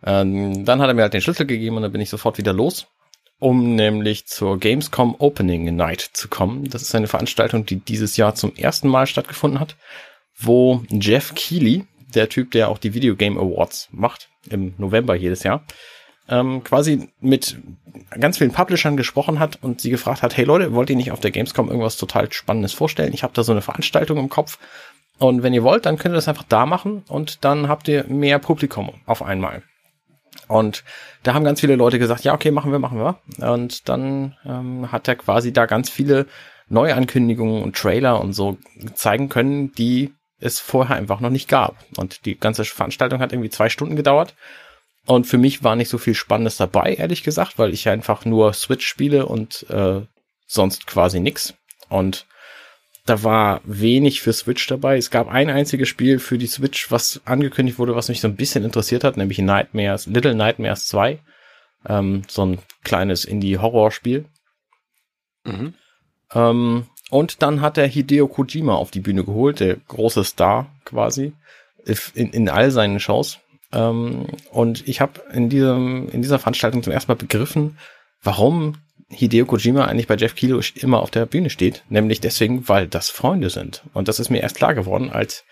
ähm, dann hat er mir halt den Schlüssel gegeben und dann bin ich sofort wieder los, um nämlich zur Gamescom Opening Night zu kommen. Das ist eine Veranstaltung, die dieses Jahr zum ersten Mal stattgefunden hat, wo Jeff Keighley, der Typ, der auch die Video Game Awards macht, im November jedes Jahr, ähm, quasi mit ganz vielen Publishern gesprochen hat und sie gefragt hat, hey Leute, wollt ihr nicht auf der Gamescom irgendwas total Spannendes vorstellen? Ich habe da so eine Veranstaltung im Kopf und wenn ihr wollt, dann könnt ihr das einfach da machen und dann habt ihr mehr Publikum auf einmal. Und da haben ganz viele Leute gesagt, ja, okay, machen wir, machen wir. Und dann ähm, hat er quasi da ganz viele Neuankündigungen und Trailer und so zeigen können, die es vorher einfach noch nicht gab. Und die ganze Veranstaltung hat irgendwie zwei Stunden gedauert. Und für mich war nicht so viel Spannendes dabei, ehrlich gesagt, weil ich einfach nur Switch spiele und äh, sonst quasi nix. Und da war wenig für Switch dabei. Es gab ein einziges Spiel für die Switch, was angekündigt wurde, was mich so ein bisschen interessiert hat, nämlich Nightmares, Little Nightmares 2. Ähm, so ein kleines Indie-Horror-Spiel. Mhm. Ähm, und dann hat er Hideo Kojima auf die Bühne geholt, der große Star quasi, in, in all seinen Shows. Ähm, und ich habe in diesem in dieser Veranstaltung zum ersten Mal begriffen, warum Hideo Kojima eigentlich bei Jeff Kilo immer auf der Bühne steht, nämlich deswegen, weil das Freunde sind. Und das ist mir erst klar geworden, als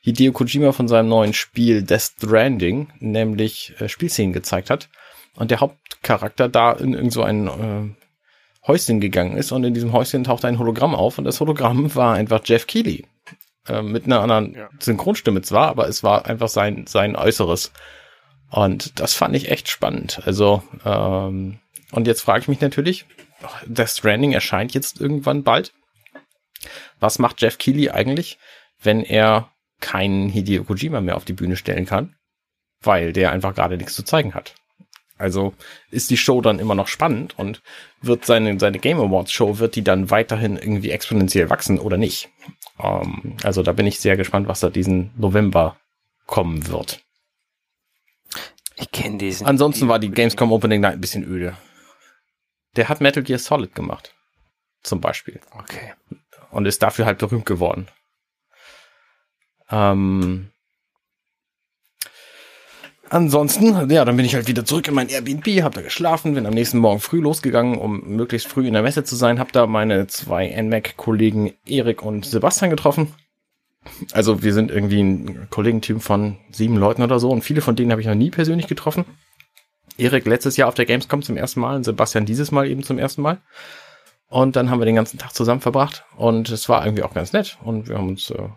Hideo Kojima von seinem neuen Spiel Death Stranding, nämlich äh, Spielszenen gezeigt hat. Und der Hauptcharakter da in irgend so ein äh, Häuschen gegangen ist und in diesem Häuschen tauchte ein Hologramm auf und das Hologramm war einfach Jeff Keighley. Äh, mit einer anderen ja. Synchronstimme zwar, aber es war einfach sein, sein Äußeres. Und das fand ich echt spannend. Also, ähm, und jetzt frage ich mich natürlich, Death Stranding erscheint jetzt irgendwann bald. Was macht Jeff Keighley eigentlich, wenn er keinen Hideo Kojima mehr auf die Bühne stellen kann? Weil der einfach gerade nichts zu zeigen hat. Also ist die Show dann immer noch spannend und wird seine, seine Game Awards Show, wird die dann weiterhin irgendwie exponentiell wachsen oder nicht? Ähm, also da bin ich sehr gespannt, was da diesen November kommen wird. Ich kenne diesen. Ansonsten war die Gamescom Opening Night ein bisschen öde. Der hat Metal Gear Solid gemacht. Zum Beispiel. Okay. Und ist dafür halt berühmt geworden. Ähm, ansonsten, ja, dann bin ich halt wieder zurück in mein Airbnb, hab da geschlafen, bin am nächsten Morgen früh losgegangen, um möglichst früh in der Messe zu sein, hab da meine zwei NMAC-Kollegen Erik und Sebastian getroffen. Also wir sind irgendwie ein Kollegenteam von sieben Leuten oder so und viele von denen habe ich noch nie persönlich getroffen. Erik letztes Jahr auf der Gamescom zum ersten Mal und Sebastian dieses Mal eben zum ersten Mal. Und dann haben wir den ganzen Tag zusammen verbracht und es war irgendwie auch ganz nett und wir haben uns äh,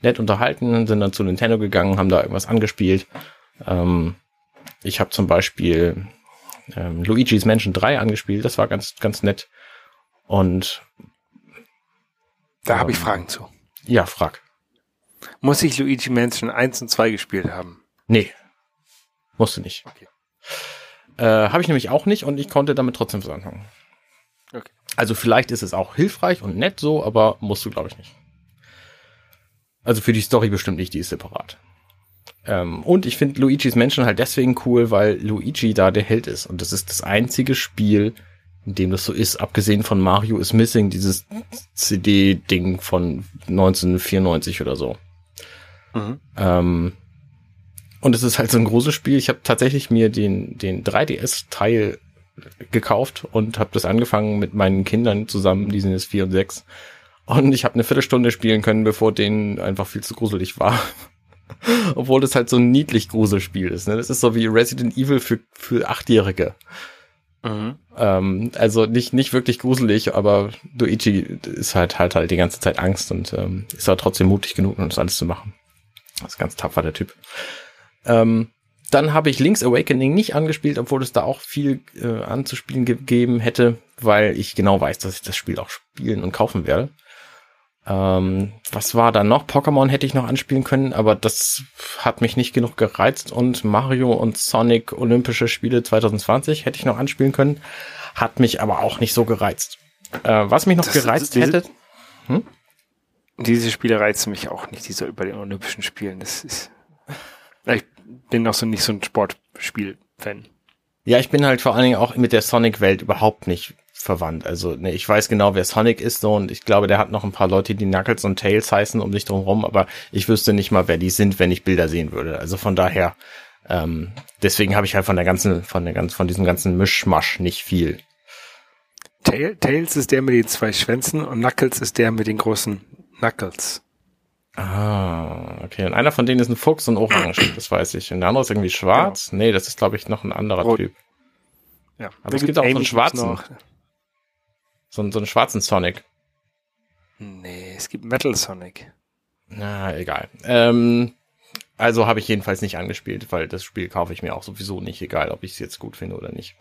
nett unterhalten, sind dann zu Nintendo gegangen, haben da irgendwas angespielt. Ähm, ich habe zum Beispiel ähm, Luigi's Mansion 3 angespielt, das war ganz, ganz nett. Und da ähm, habe ich Fragen zu. Ja, frag. Muss ich Luigi Mansion 1 und 2 gespielt haben? Nee. Musste nicht. Okay. Äh, Habe ich nämlich auch nicht und ich konnte damit trotzdem was anfangen. Okay. Also vielleicht ist es auch hilfreich und nett so, aber musst du, glaube ich, nicht. Also für die Story bestimmt nicht, die ist separat. Ähm, und ich finde Luigi's Menschen halt deswegen cool, weil Luigi da der Held ist. Und das ist das einzige Spiel, in dem das so ist, abgesehen von Mario is Missing, dieses CD-Ding von 1994 oder so. Mhm. Ähm, und es ist halt so ein großes Spiel. Ich habe tatsächlich mir den, den 3DS-Teil gekauft und habe das angefangen mit meinen Kindern zusammen, die sind jetzt vier und sechs. Und ich habe eine Viertelstunde spielen können, bevor denen einfach viel zu gruselig war. Obwohl das halt so ein niedlich Gruselspiel ist. Ne? Das ist so wie Resident Evil für, für Achtjährige. Mhm. Ähm, also nicht, nicht wirklich gruselig, aber Luigi ist halt, halt halt die ganze Zeit Angst und ähm, ist aber trotzdem mutig genug, um das alles zu machen. Das ist ganz tapfer, der Typ. Ähm, dann habe ich Link's Awakening nicht angespielt, obwohl es da auch viel äh, anzuspielen gegeben hätte, weil ich genau weiß, dass ich das Spiel auch spielen und kaufen werde. Ähm, was war da noch? Pokémon hätte ich noch anspielen können, aber das hat mich nicht genug gereizt und Mario und Sonic Olympische Spiele 2020 hätte ich noch anspielen können, hat mich aber auch nicht so gereizt. Äh, was mich noch das, gereizt diese, hätte. Hm? Diese Spiele reizen mich auch nicht, diese bei den Olympischen Spielen. Das ist. Ich bin noch so nicht so ein Sportspiel-Fan. Ja, ich bin halt vor allen Dingen auch mit der Sonic-Welt überhaupt nicht verwandt. Also ne, ich weiß genau, wer Sonic ist so und ich glaube, der hat noch ein paar Leute, die Knuckles und Tails heißen um sich drum rum, aber ich wüsste nicht mal, wer die sind, wenn ich Bilder sehen würde. Also von daher, ähm, deswegen habe ich halt von der ganzen, von der ganzen, von diesem ganzen Mischmasch nicht viel. Tails ist der mit den zwei Schwänzen und Knuckles ist der mit den großen Knuckles. Ah, okay. Und einer von denen ist ein Fuchs und orange, das weiß ich. Und der andere ist irgendwie schwarz. Genau. Nee, das ist, glaube ich, noch ein anderer Rot. Typ. Ja. Aber es gibt auch so einen schwarzen. So, so einen schwarzen Sonic. Nee, es gibt Metal Sonic. Na, egal. Ähm, also habe ich jedenfalls nicht angespielt, weil das Spiel kaufe ich mir auch sowieso nicht, egal ob ich es jetzt gut finde oder nicht.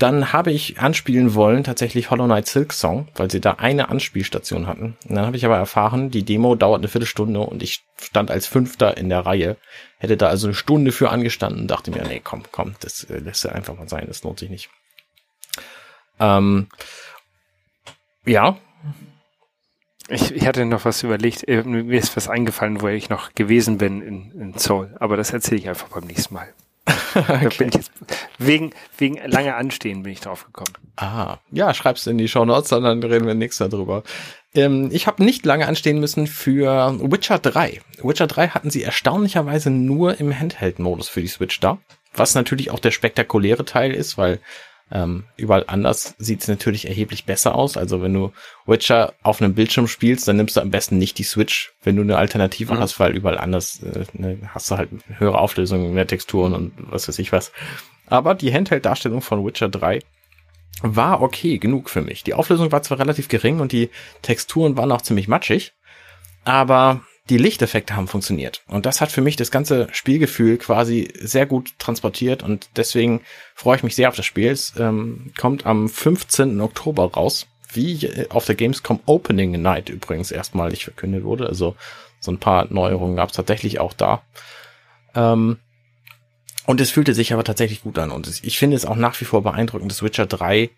Dann habe ich anspielen wollen, tatsächlich Hollow Knight Silk Song, weil sie da eine Anspielstation hatten. Und dann habe ich aber erfahren, die Demo dauert eine Viertelstunde und ich stand als Fünfter in der Reihe. Hätte da also eine Stunde für angestanden und dachte mir, nee, komm, komm, das äh, lässt ja einfach mal sein, das lohnt sich nicht. Ähm, ja. Ich, ich hatte noch was überlegt, äh, mir ist was eingefallen, wo ich noch gewesen bin in, in Seoul, aber das erzähle ich einfach beim nächsten Mal okay. bin ich jetzt, wegen, wegen lange Anstehen bin ich drauf gekommen. Ah, ja, schreib's in die Show Notes, dann reden wir nächstes darüber. Ähm, ich habe nicht lange anstehen müssen für Witcher 3. Witcher 3 hatten sie erstaunlicherweise nur im Handheld-Modus für die Switch da. Was natürlich auch der spektakuläre Teil ist, weil Ähm, überall anders sieht es natürlich erheblich besser aus. Also wenn du Witcher auf einem Bildschirm spielst, dann nimmst du am besten nicht die Switch, wenn du eine Alternative mhm. hast, weil überall anders äh, ne, hast du halt höhere Auflösung, mehr Texturen und was weiß ich was. Aber die Handheld-Darstellung von Witcher 3 war okay genug für mich. Die Auflösung war zwar relativ gering und die Texturen waren auch ziemlich matschig, aber die Lichteffekte haben funktioniert. Und das hat für mich das ganze Spielgefühl quasi sehr gut transportiert und deswegen freue ich mich sehr auf das Spiel. Es ähm, kommt am 15. Oktober raus, wie auf der Gamescom Opening Night übrigens erstmalig verkündet wurde. Also so ein paar Neuerungen gab es tatsächlich auch da. Ähm, und es fühlte sich aber tatsächlich gut an. Und ich finde es auch nach wie vor beeindruckend, dass Witcher 3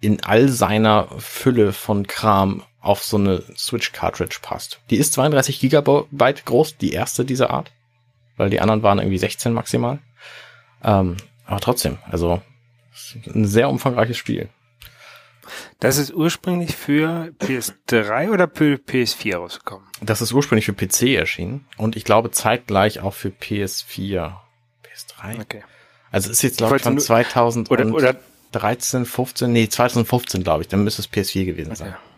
in all seiner Fülle von Kram auf so eine Switch-Cartridge passt. Die ist 32 Gigabyte groß, die erste dieser Art, weil die anderen waren irgendwie 16 maximal. Ähm, aber trotzdem, also ein sehr umfangreiches Spiel. Das ist ursprünglich für PS3 oder für PS4 rausgekommen? Das ist ursprünglich für PC erschienen und ich glaube zeitgleich auch für PS4. PS3? Okay. Also ist jetzt glaube ich von 2000 oder, oder 13, 15, nee, 2015 glaube ich, dann müsste es PS4 gewesen sein. Okay.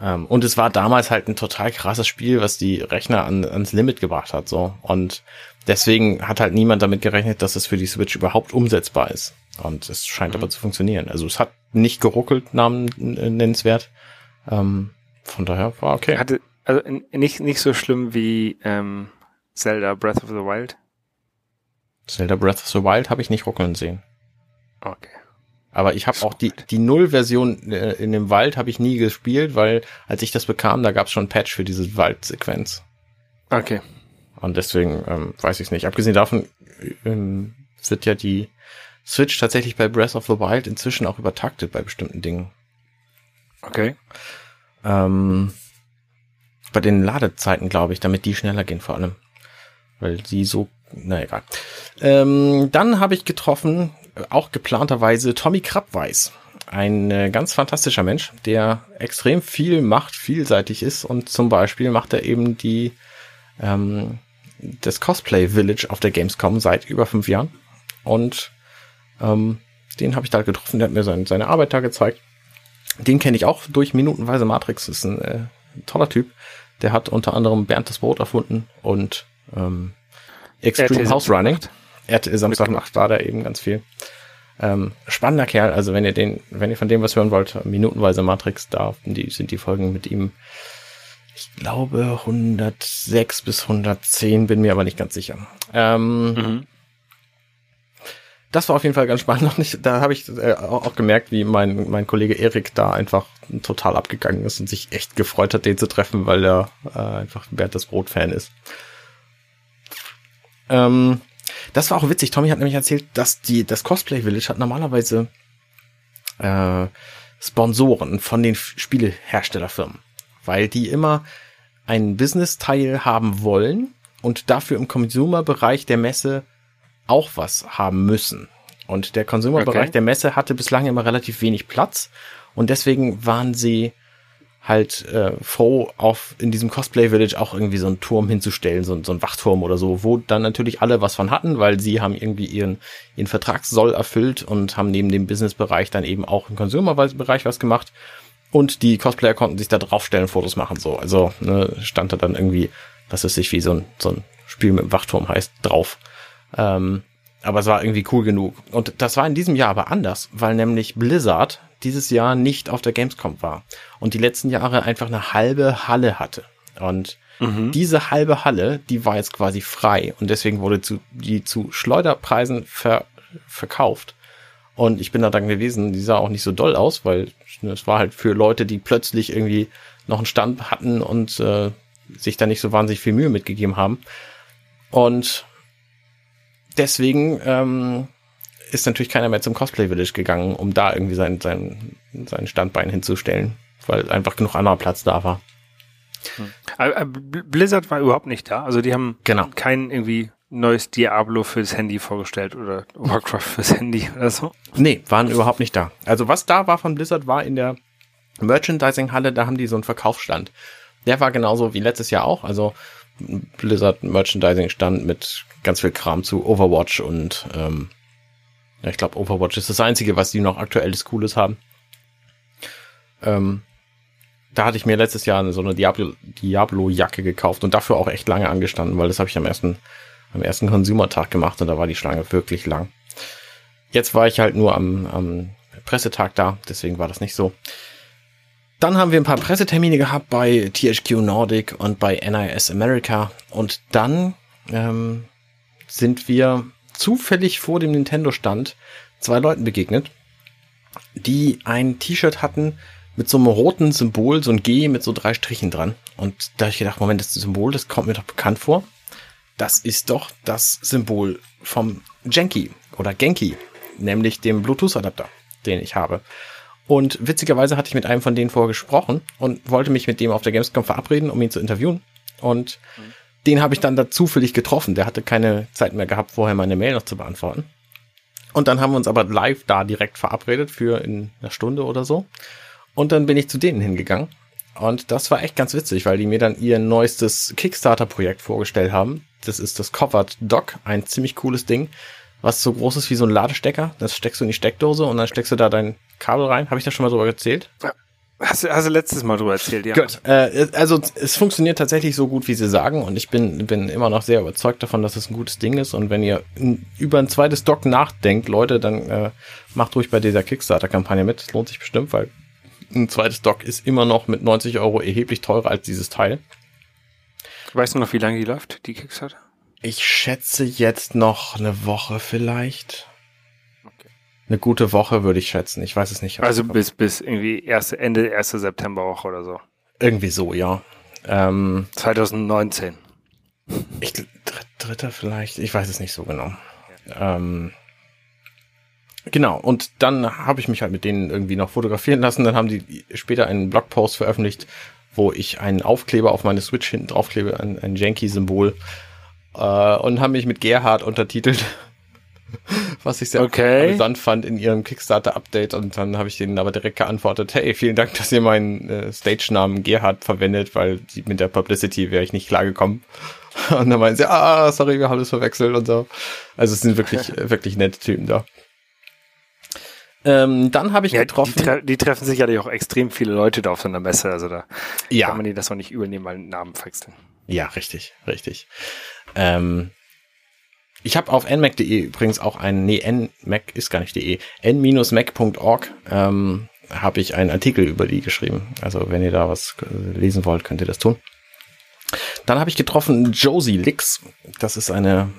Ähm, und es war damals halt ein total krasses Spiel, was die Rechner an, ans Limit gebracht hat, so. Und deswegen hat halt niemand damit gerechnet, dass es für die Switch überhaupt umsetzbar ist. Und es scheint mhm. aber zu funktionieren. Also es hat nicht geruckelt, namen äh, nennenswert. Ähm, von daher war okay. Hatte, also nicht, nicht so schlimm wie ähm, Zelda Breath of the Wild? Zelda Breath of the Wild habe ich nicht ruckeln sehen. Okay. Aber ich habe auch die, die Null-Version äh, in dem Wald habe ich nie gespielt, weil als ich das bekam, da gab es schon ein Patch für diese Waldsequenz. Okay. Und deswegen ähm, weiß ich es nicht. Abgesehen davon ähm, wird ja die Switch tatsächlich bei Breath of the Wild inzwischen auch übertaktet bei bestimmten Dingen. Okay. Ähm, bei den Ladezeiten, glaube ich, damit die schneller gehen vor allem. Weil sie so, na egal. Ähm, dann habe ich getroffen auch geplanterweise Tommy Krabweis. Ein äh, ganz fantastischer Mensch, der extrem viel macht, vielseitig ist und zum Beispiel macht er eben die ähm, das Cosplay Village auf der Gamescom seit über fünf Jahren und ähm, den habe ich da getroffen, der hat mir sein, seine Arbeit da gezeigt. Den kenne ich auch durch Minutenweise Matrix, ist ein äh, toller Typ. Der hat unter anderem Bernd das Brot erfunden und ähm, Extreme House Running. RTL Samstagnacht war da eben ganz viel. Ähm, spannender Kerl, also wenn ihr den, wenn ihr von dem was hören wollt, minutenweise Matrix, da die, sind die Folgen mit ihm, ich glaube 106 bis 110, bin mir aber nicht ganz sicher. Ähm, mhm. Das war auf jeden Fall ganz spannend. Noch nicht, da habe ich äh, auch gemerkt, wie mein, mein Kollege Erik da einfach total abgegangen ist und sich echt gefreut hat, den zu treffen, weil er äh, einfach Bert das Brot-Fan ist. Ähm, das war auch witzig. Tommy hat nämlich erzählt, dass die, das Cosplay Village hat normalerweise äh, Sponsoren von den Spieleherstellerfirmen, weil die immer einen Business-Teil haben wollen und dafür im Consumer-Bereich der Messe auch was haben müssen. Und der Consumer-Bereich okay. der Messe hatte bislang immer relativ wenig Platz und deswegen waren sie halt äh, froh, auf in diesem Cosplay Village auch irgendwie so einen Turm hinzustellen, so, so ein Wachturm oder so, wo dann natürlich alle was von hatten, weil sie haben irgendwie ihren, ihren Vertragssoll erfüllt und haben neben dem Business-Bereich dann eben auch im Consumer-Bereich was gemacht. Und die Cosplayer konnten sich da draufstellen, Fotos machen, so. Also ne, stand da dann irgendwie, was es sich wie so ein, so ein Spiel mit dem Wachturm heißt, drauf. Ähm, aber es war irgendwie cool genug. Und das war in diesem Jahr aber anders, weil nämlich Blizzard dieses Jahr nicht auf der Gamescom war und die letzten Jahre einfach eine halbe Halle hatte. Und mhm. diese halbe Halle, die war jetzt quasi frei und deswegen wurde zu, die zu Schleuderpreisen ver, verkauft. Und ich bin da dann gewesen, die sah auch nicht so doll aus, weil es war halt für Leute, die plötzlich irgendwie noch einen Stand hatten und äh, sich da nicht so wahnsinnig viel Mühe mitgegeben haben. Und deswegen ähm, ist natürlich keiner mehr zum Cosplay Village gegangen, um da irgendwie sein, sein, sein Standbein hinzustellen, weil einfach genug anderer Platz da war. Hm. Blizzard war überhaupt nicht da. Also die haben genau. kein irgendwie neues Diablo fürs Handy vorgestellt oder Warcraft fürs Handy oder so. Nee, waren überhaupt nicht da. Also was da war von Blizzard war in der Merchandising-Halle, da haben die so einen Verkaufsstand. Der war genauso wie letztes Jahr auch. Also Blizzard Merchandising stand mit ganz viel Kram zu Overwatch und ähm, Ja, ich glaube, Overwatch ist das Einzige, was die noch aktuelles Cooles haben. Ähm, da hatte ich mir letztes Jahr so eine Diablo, Diablo-Jacke gekauft und dafür auch echt lange angestanden, weil das habe ich am ersten, am ersten Consumer-Tag gemacht und da war die Schlange wirklich lang. Jetzt war ich halt nur am, am Pressetag da, deswegen war das nicht so. Dann haben wir ein paar Pressetermine gehabt bei THQ Nordic und bei NIS America und dann ähm, sind wir zufällig vor dem Nintendo-Stand zwei Leuten begegnet, die ein T-Shirt hatten mit so einem roten Symbol, so ein G mit so drei Strichen dran. Und da habe ich gedacht, Moment, das Symbol, das kommt mir doch bekannt vor. Das ist doch das Symbol vom Genki oder Genki, nämlich dem Bluetooth-Adapter, den ich habe. Und witzigerweise hatte ich mit einem von denen vorher gesprochen und wollte mich mit dem auf der Gamescom verabreden, um ihn zu interviewen. Und mhm. den habe ich dann da zufällig getroffen. Der hatte keine Zeit mehr gehabt, vorher meine Mail noch zu beantworten. Und dann haben wir uns aber live da direkt verabredet für in einer Stunde oder so. Und dann bin ich zu denen hingegangen. Und das war echt ganz witzig, weil die mir dann ihr neuestes Kickstarter-Projekt vorgestellt haben. Das ist das Covered Dock, ein ziemlich cooles Ding, was so groß ist wie so ein Ladestecker. Das steckst du in die Steckdose und dann steckst du da dein Kabel rein. Habe ich da schon mal drüber erzählt? Hast du, hast du letztes Mal drüber erzählt, ja. Gut. Äh, also es funktioniert tatsächlich so gut, wie sie sagen. Und ich bin, bin immer noch sehr überzeugt davon, dass es ein gutes Ding ist. Und wenn ihr über ein zweites Dock nachdenkt, Leute, dann äh, macht ruhig bei dieser Kickstarter-Kampagne mit. Das lohnt sich bestimmt, weil ein zweites Dock ist immer noch mit 90 Euro erheblich teurer als dieses Teil. Weißt du noch, wie lange die läuft, die Kickstarter? Ich schätze jetzt noch eine Woche vielleicht. Eine gute Woche würde ich schätzen. Ich weiß es nicht. Also bis, bis irgendwie erste, Ende erste Septemberwoche oder so. Irgendwie so, ja. Ähm, 2019. Ich, dritter vielleicht. Ich weiß es nicht so genau. Ja. Ähm, Genau, und dann habe ich mich halt mit denen irgendwie noch fotografieren lassen. Dann haben die später einen Blogpost veröffentlicht, wo ich einen Aufkleber auf meine Switch hinten draufklebe, ein, ein Janky-Symbol. Äh, und haben mich mit Gerhard untertitelt, was ich sehr okay. amüsant fand in ihrem Kickstarter-Update. Und dann habe ich denen aber direkt geantwortet, hey, vielen Dank, dass ihr meinen äh, Stage-Namen Gerhard verwendet, weil mit der Publicity wäre ich nicht klargekommen. Und dann meinen sie, ah, sorry, wir haben es verwechselt und so. Also es sind wirklich, wirklich nette Typen da. Ähm, dann habe ich ja, getroffen. Die, tre die, treffen sicherlich auch extrem viele Leute da auf so einer Messe. Also da ja. kann man die das auch nicht übernehmen, einen Namen wechseln. Ja, richtig, richtig. Ähm, ich habe auf nmac.de übrigens auch einen, nee, nmac ist gar nicht de, n-mac.org ähm, habe ich einen Artikel über die geschrieben. Also wenn ihr da was lesen wollt, könnt ihr das tun. Dann habe ich getroffen Josie Lix. Das ist eine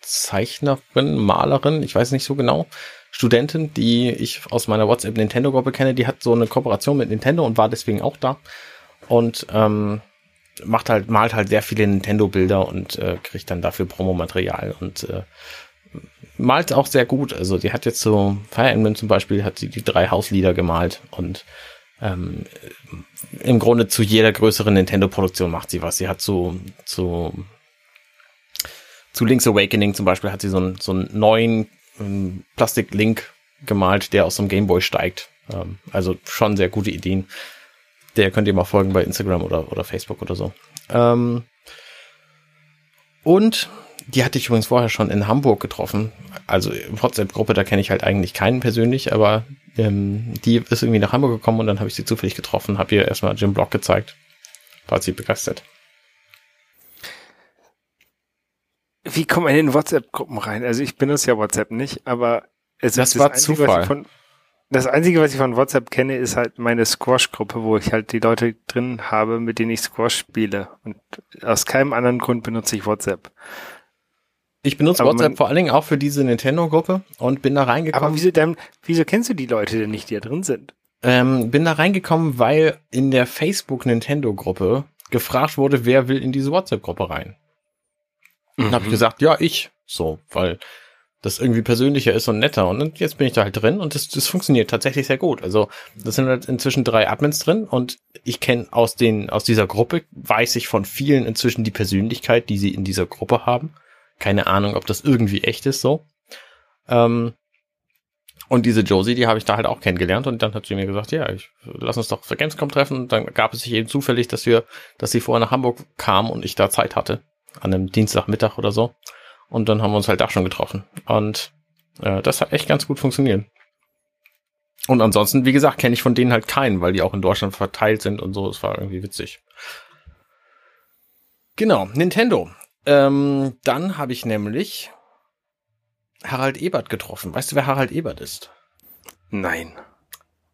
Zeichnerin, Malerin, ich weiß nicht so genau. Studentin, die ich aus meiner WhatsApp Nintendo Gruppe kenne, die hat so eine Kooperation mit Nintendo und war deswegen auch da und ähm, macht halt malt halt sehr viele Nintendo Bilder und äh, kriegt dann dafür Promomaterial und äh, malt auch sehr gut. Also die hat jetzt so Fire Emblem zum Beispiel hat sie die drei Hauslieder gemalt und ähm, im Grunde zu jeder größeren Nintendo-Produktion macht sie was. Sie hat so zu zu Link's Awakening zum Beispiel hat sie so einen, so einen neuen ähm, Plastik-Link gemalt, der aus dem Gameboy steigt. Ähm, also schon sehr gute Ideen. Der könnt ihr mal folgen bei Instagram oder, oder Facebook oder so. Ähm, und die hatte ich übrigens vorher schon in Hamburg getroffen. Also WhatsApp-Gruppe, da kenne ich halt eigentlich keinen persönlich, aber ähm, die ist irgendwie nach Hamburg gekommen und dann habe ich sie zufällig getroffen, habe ihr erstmal Jim Block gezeigt. War sie begeistert. Wie kommt man in WhatsApp-Gruppen rein? Also ich benutze ja WhatsApp nicht, aber es das ist war das Einzige, Zufall. Das Einzige, was ich von WhatsApp kenne, ist halt meine Squash-Gruppe, wo ich halt die Leute drin habe, mit denen ich Squash spiele. Und aus keinem anderen Grund benutze ich WhatsApp. Ich benutze aber WhatsApp vor allen Dingen auch für diese Nintendo-Gruppe und bin da reingekommen. Aber wieso, denn, wieso kennst du die Leute denn nicht, die da drin sind? Ähm, bin da reingekommen, weil in der Facebook-Nintendo-Gruppe gefragt wurde, wer will in diese WhatsApp-Gruppe rein. Mhm. Dann habe ich gesagt, ja, ich. So, weil das irgendwie persönlicher ist und netter. Und jetzt bin ich da halt drin und das, das funktioniert tatsächlich sehr gut. Also das sind halt inzwischen drei Admins drin und ich kenne aus den aus dieser Gruppe weiß ich von vielen inzwischen die Persönlichkeit, die sie in dieser Gruppe haben. Keine Ahnung, ob das irgendwie echt ist so. Ähm, und diese Josie, die habe ich da halt auch kennengelernt und dann hat sie mir gesagt, ja, ich, lass uns doch für Gamescom treffen. Und dann gab es sich eben zufällig, dass wir, dass sie vorher nach Hamburg kam und ich da Zeit hatte an einem Dienstagmittag oder so. Und dann haben wir uns halt da schon getroffen. Und Äh, das hat echt ganz gut funktioniert. Und ansonsten, wie gesagt, kenne ich von denen halt keinen, weil die auch in Deutschland verteilt sind und so. Es war irgendwie witzig. Genau, Nintendo. Ähm, dann habe ich nämlich Harald Ebert getroffen. Weißt du, wer Harald Ebert ist? Nein.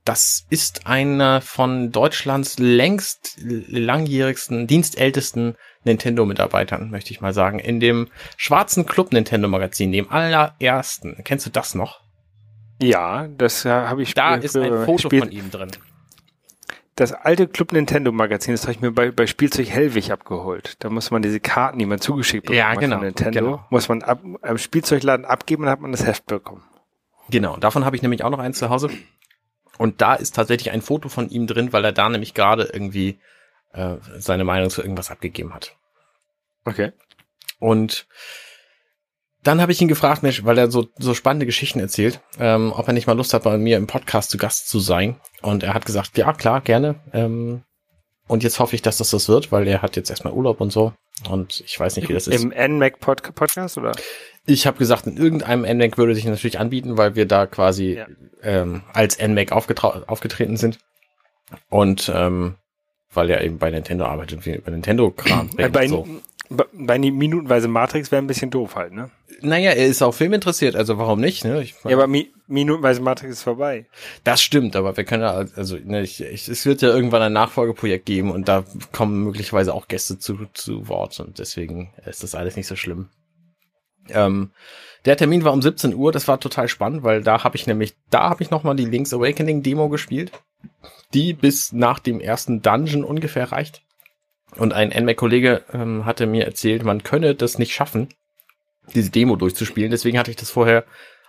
Das ist einer von Deutschlands längst langjährigsten, dienstältesten Nintendo-Mitarbeitern, möchte ich mal sagen. In dem schwarzen Club Nintendo Magazin, dem allerersten. Kennst du das noch? Ja, das äh, habe ich. Da ist ein Foto von ihm drin. Das alte Club Nintendo Magazin, das habe ich mir bei, bei Spielzeug Hellwig abgeholt. Da muss man diese Karten, die man zugeschickt bekommt ja, genau, von Nintendo, genau. muss man ab, am Spielzeugladen abgeben und hat man das Heft bekommen. Genau, davon habe ich nämlich auch noch eins zu Hause. Und da ist tatsächlich ein Foto von ihm drin, weil er da nämlich gerade irgendwie äh, seine Meinung zu irgendwas abgegeben hat. Okay. Und dann habe ich ihn gefragt, Mensch, weil er so, so spannende Geschichten erzählt, ähm, ob er nicht mal Lust hat, bei mir im Podcast zu Gast zu sein. Und er hat gesagt, ja, klar, gerne. Ähm, und jetzt hoffe ich, dass das das wird, weil er hat jetzt erstmal Urlaub und so. Und ich weiß nicht, wie das ist. Im NMAC Podcast oder? Ich habe gesagt, in irgendeinem NMAC würde sich natürlich anbieten, weil wir da quasi ja. ähm, als NMAC aufgetreten sind. Und ähm, weil er eben bei Nintendo arbeitet, wie bei Nintendo-Kram. Bei, so. bei minutenweise Matrix wäre ein bisschen doof halt, ne? Naja, er ist auch Film interessiert, also warum nicht? Ne? Ich mein, ja, aber mi minutenweise Matrix ist vorbei. Das stimmt, aber wir können ja, also ne, ich, ich, es wird ja irgendwann ein Nachfolgeprojekt geben und da kommen möglicherweise auch Gäste zu, zu Wort und deswegen ist das alles nicht so schlimm. Ähm, der Termin war um 17 Uhr, das war total spannend, weil da habe ich nämlich, da habe ich nochmal die Link's Awakening Demo gespielt, die bis nach dem ersten Dungeon ungefähr reicht. Und ein NMAC-Kollege ähm, hatte mir erzählt, man könne das nicht schaffen, diese Demo durchzuspielen. Deswegen hatte ich das vorher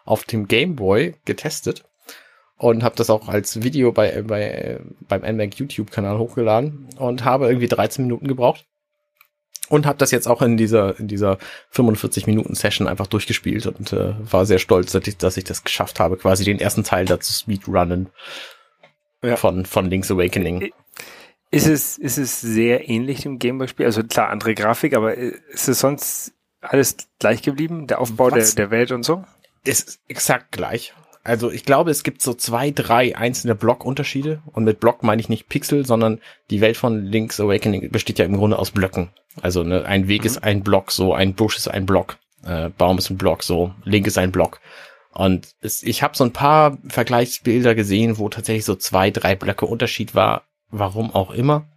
auf dem Game Boy getestet und habe das auch als Video bei, bei beim NMAC YouTube Kanal hochgeladen und habe irgendwie 13 Minuten gebraucht und habe das jetzt auch in dieser in dieser 45 Minuten Session einfach durchgespielt und äh, war sehr stolz, dass ich, dass ich das geschafft habe, quasi den ersten Teil dazu speedrunnen ja. von von Link's Awakening. Ist es ist es sehr ähnlich dem Gameboy-Spiel? Also klar andere Grafik, aber ist es sonst alles gleich geblieben? Der Aufbau der, der Welt und so? Ist exakt gleich. Also ich glaube, es gibt so zwei, drei einzelne Blockunterschiede. Und mit Block meine ich nicht Pixel, sondern die Welt von Link's Awakening besteht ja im Grunde aus Blöcken. Also ne, ein Weg mhm. ist ein Block, so ein Busch ist ein Block, äh, Baum ist ein Block, so Link ist ein Block. Und es, ich habe so ein paar Vergleichsbilder gesehen, wo tatsächlich so zwei, drei Blöcke Unterschied war, warum auch immer.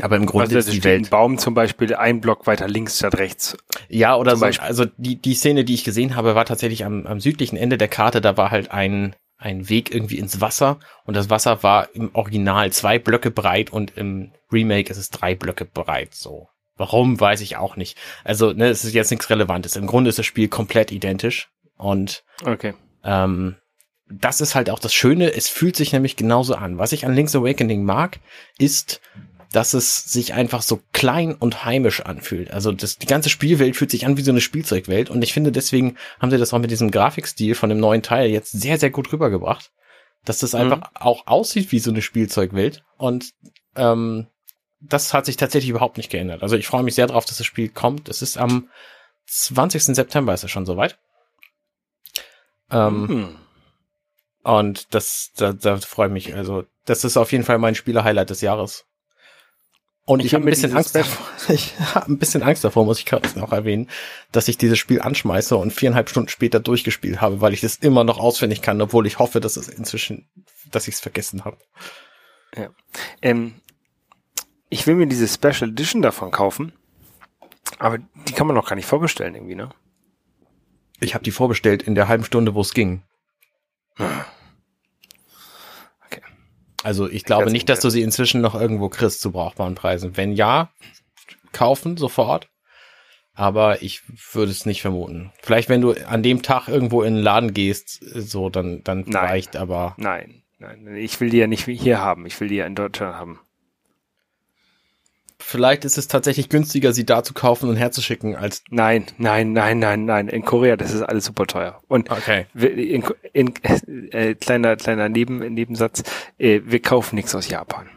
Aber im Grunde also, ist die Welt. Ein Baum zum Beispiel ein Block weiter links statt rechts. Ja, oder so. Beispiel. Also die, die Szene, die ich gesehen habe, war tatsächlich am, am südlichen Ende der Karte. Da war halt ein, ein Weg irgendwie ins Wasser. Und das Wasser war im Original zwei Blöcke breit und im Remake ist es drei Blöcke breit. So. Warum, weiß ich auch nicht. Also, ne, es ist jetzt nichts Relevantes. Im Grunde ist das Spiel komplett identisch. Und okay. ähm, das ist halt auch das Schöne. Es fühlt sich nämlich genauso an. Was ich an Link's Awakening mag, ist, dass es sich einfach so klein und heimisch anfühlt. Also das, die ganze Spielwelt fühlt sich an wie so eine Spielzeugwelt und ich finde, deswegen haben sie das auch mit diesem Grafikstil von dem neuen Teil jetzt sehr, sehr gut rübergebracht. Dass das mhm. einfach auch aussieht wie so eine Spielzeugwelt und ähm, das hat sich tatsächlich überhaupt nicht geändert. Also ich freue mich sehr drauf, dass das Spiel kommt. Es ist am 20. September ist es schon soweit. Ähm, mhm. Und das, da, da freue ich mich. Also, das ist auf jeden Fall mein Spieler-Highlight des Jahres. Und ich, ich habe ein bisschen Angst davor, ich habe ein bisschen Angst davor, muss ich gerade noch erwähnen, dass ich dieses Spiel anschmeiße und viereinhalb Stunden später durchgespielt habe, weil ich das immer noch auswendig kann, obwohl ich hoffe, dass es inzwischen, dass ich es vergessen habe. Ja. Ähm, ich will mir diese Special Edition davon kaufen, aber die kann man noch gar nicht vorbestellen irgendwie, ne? Ich habe die vorbestellt in der halben Stunde, wo es ging. Also ich glaube nicht, dass du sie inzwischen noch irgendwo kriegst zu brauchbaren Preisen. Wenn ja, kaufen sofort. Aber ich würde es nicht vermuten. Vielleicht, wenn du an dem Tag irgendwo in den Laden gehst, so, dann, dann nein, vielleicht, aber. Nein, nein. Ich will die ja nicht hier haben. Ich will die ja in Deutschland haben. Vielleicht ist es tatsächlich günstiger, sie da zu kaufen und herzuschicken, als. Nein, nein, nein, nein, nein. In Korea, das ist alles super teuer. Und okay. in, in, äh, kleiner, kleiner Neben, Nebensatz, äh, wir kaufen nichts aus Japan.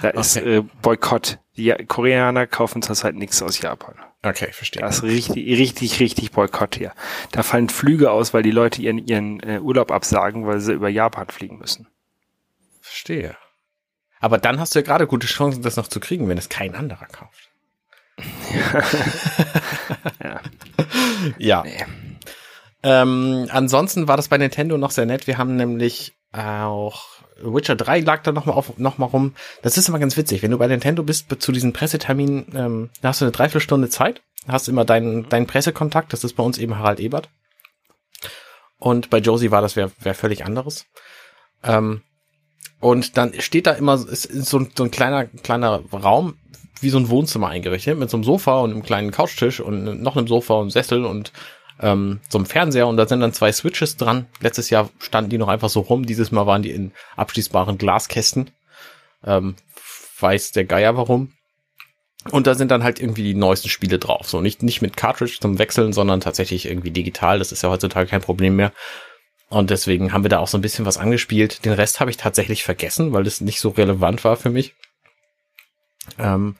Da ist okay. äh, Boykott. Die Koreaner kaufen zurzeit nichts aus Japan. Okay, verstehe. Das ist richtig, richtig, richtig Boykott hier. Da fallen Flüge aus, weil die Leute ihren, ihren äh, Urlaub absagen, weil sie über Japan fliegen müssen. Verstehe. Aber dann hast du ja gerade gute Chancen, das noch zu kriegen, wenn es kein anderer kauft. ja. ja. Nee. Ähm, ansonsten war das bei Nintendo noch sehr nett. Wir haben nämlich auch Witcher 3 lag da nochmal auf, noch mal rum. Das ist immer ganz witzig. Wenn du bei Nintendo bist, zu diesem Pressetermin, ähm, da hast du eine Dreiviertelstunde Zeit, hast immer deinen, deinen Pressekontakt, das ist bei uns eben Harald Ebert. Und bei Josie war das wer, wer völlig anderes. Ähm, und dann steht da immer ist so, ein, so ein kleiner, kleiner Raum, wie so ein Wohnzimmer eingerichtet, mit so einem Sofa und einem kleinen Couchtisch und noch einem Sofa und Sessel und ähm, so einem Fernseher und da sind dann zwei Switches dran. Letztes Jahr standen die noch einfach so rum, dieses Mal waren die in abschließbaren Glaskästen. Ähm, weiß der Geier warum. Und da sind dann halt irgendwie die neuesten Spiele drauf. So nicht, nicht mit Cartridge zum Wechseln, sondern tatsächlich irgendwie digital. Das ist ja heutzutage kein Problem mehr. Und deswegen haben wir da auch so ein bisschen was angespielt. Den Rest habe ich tatsächlich vergessen, weil das nicht so relevant war für mich. Ähm,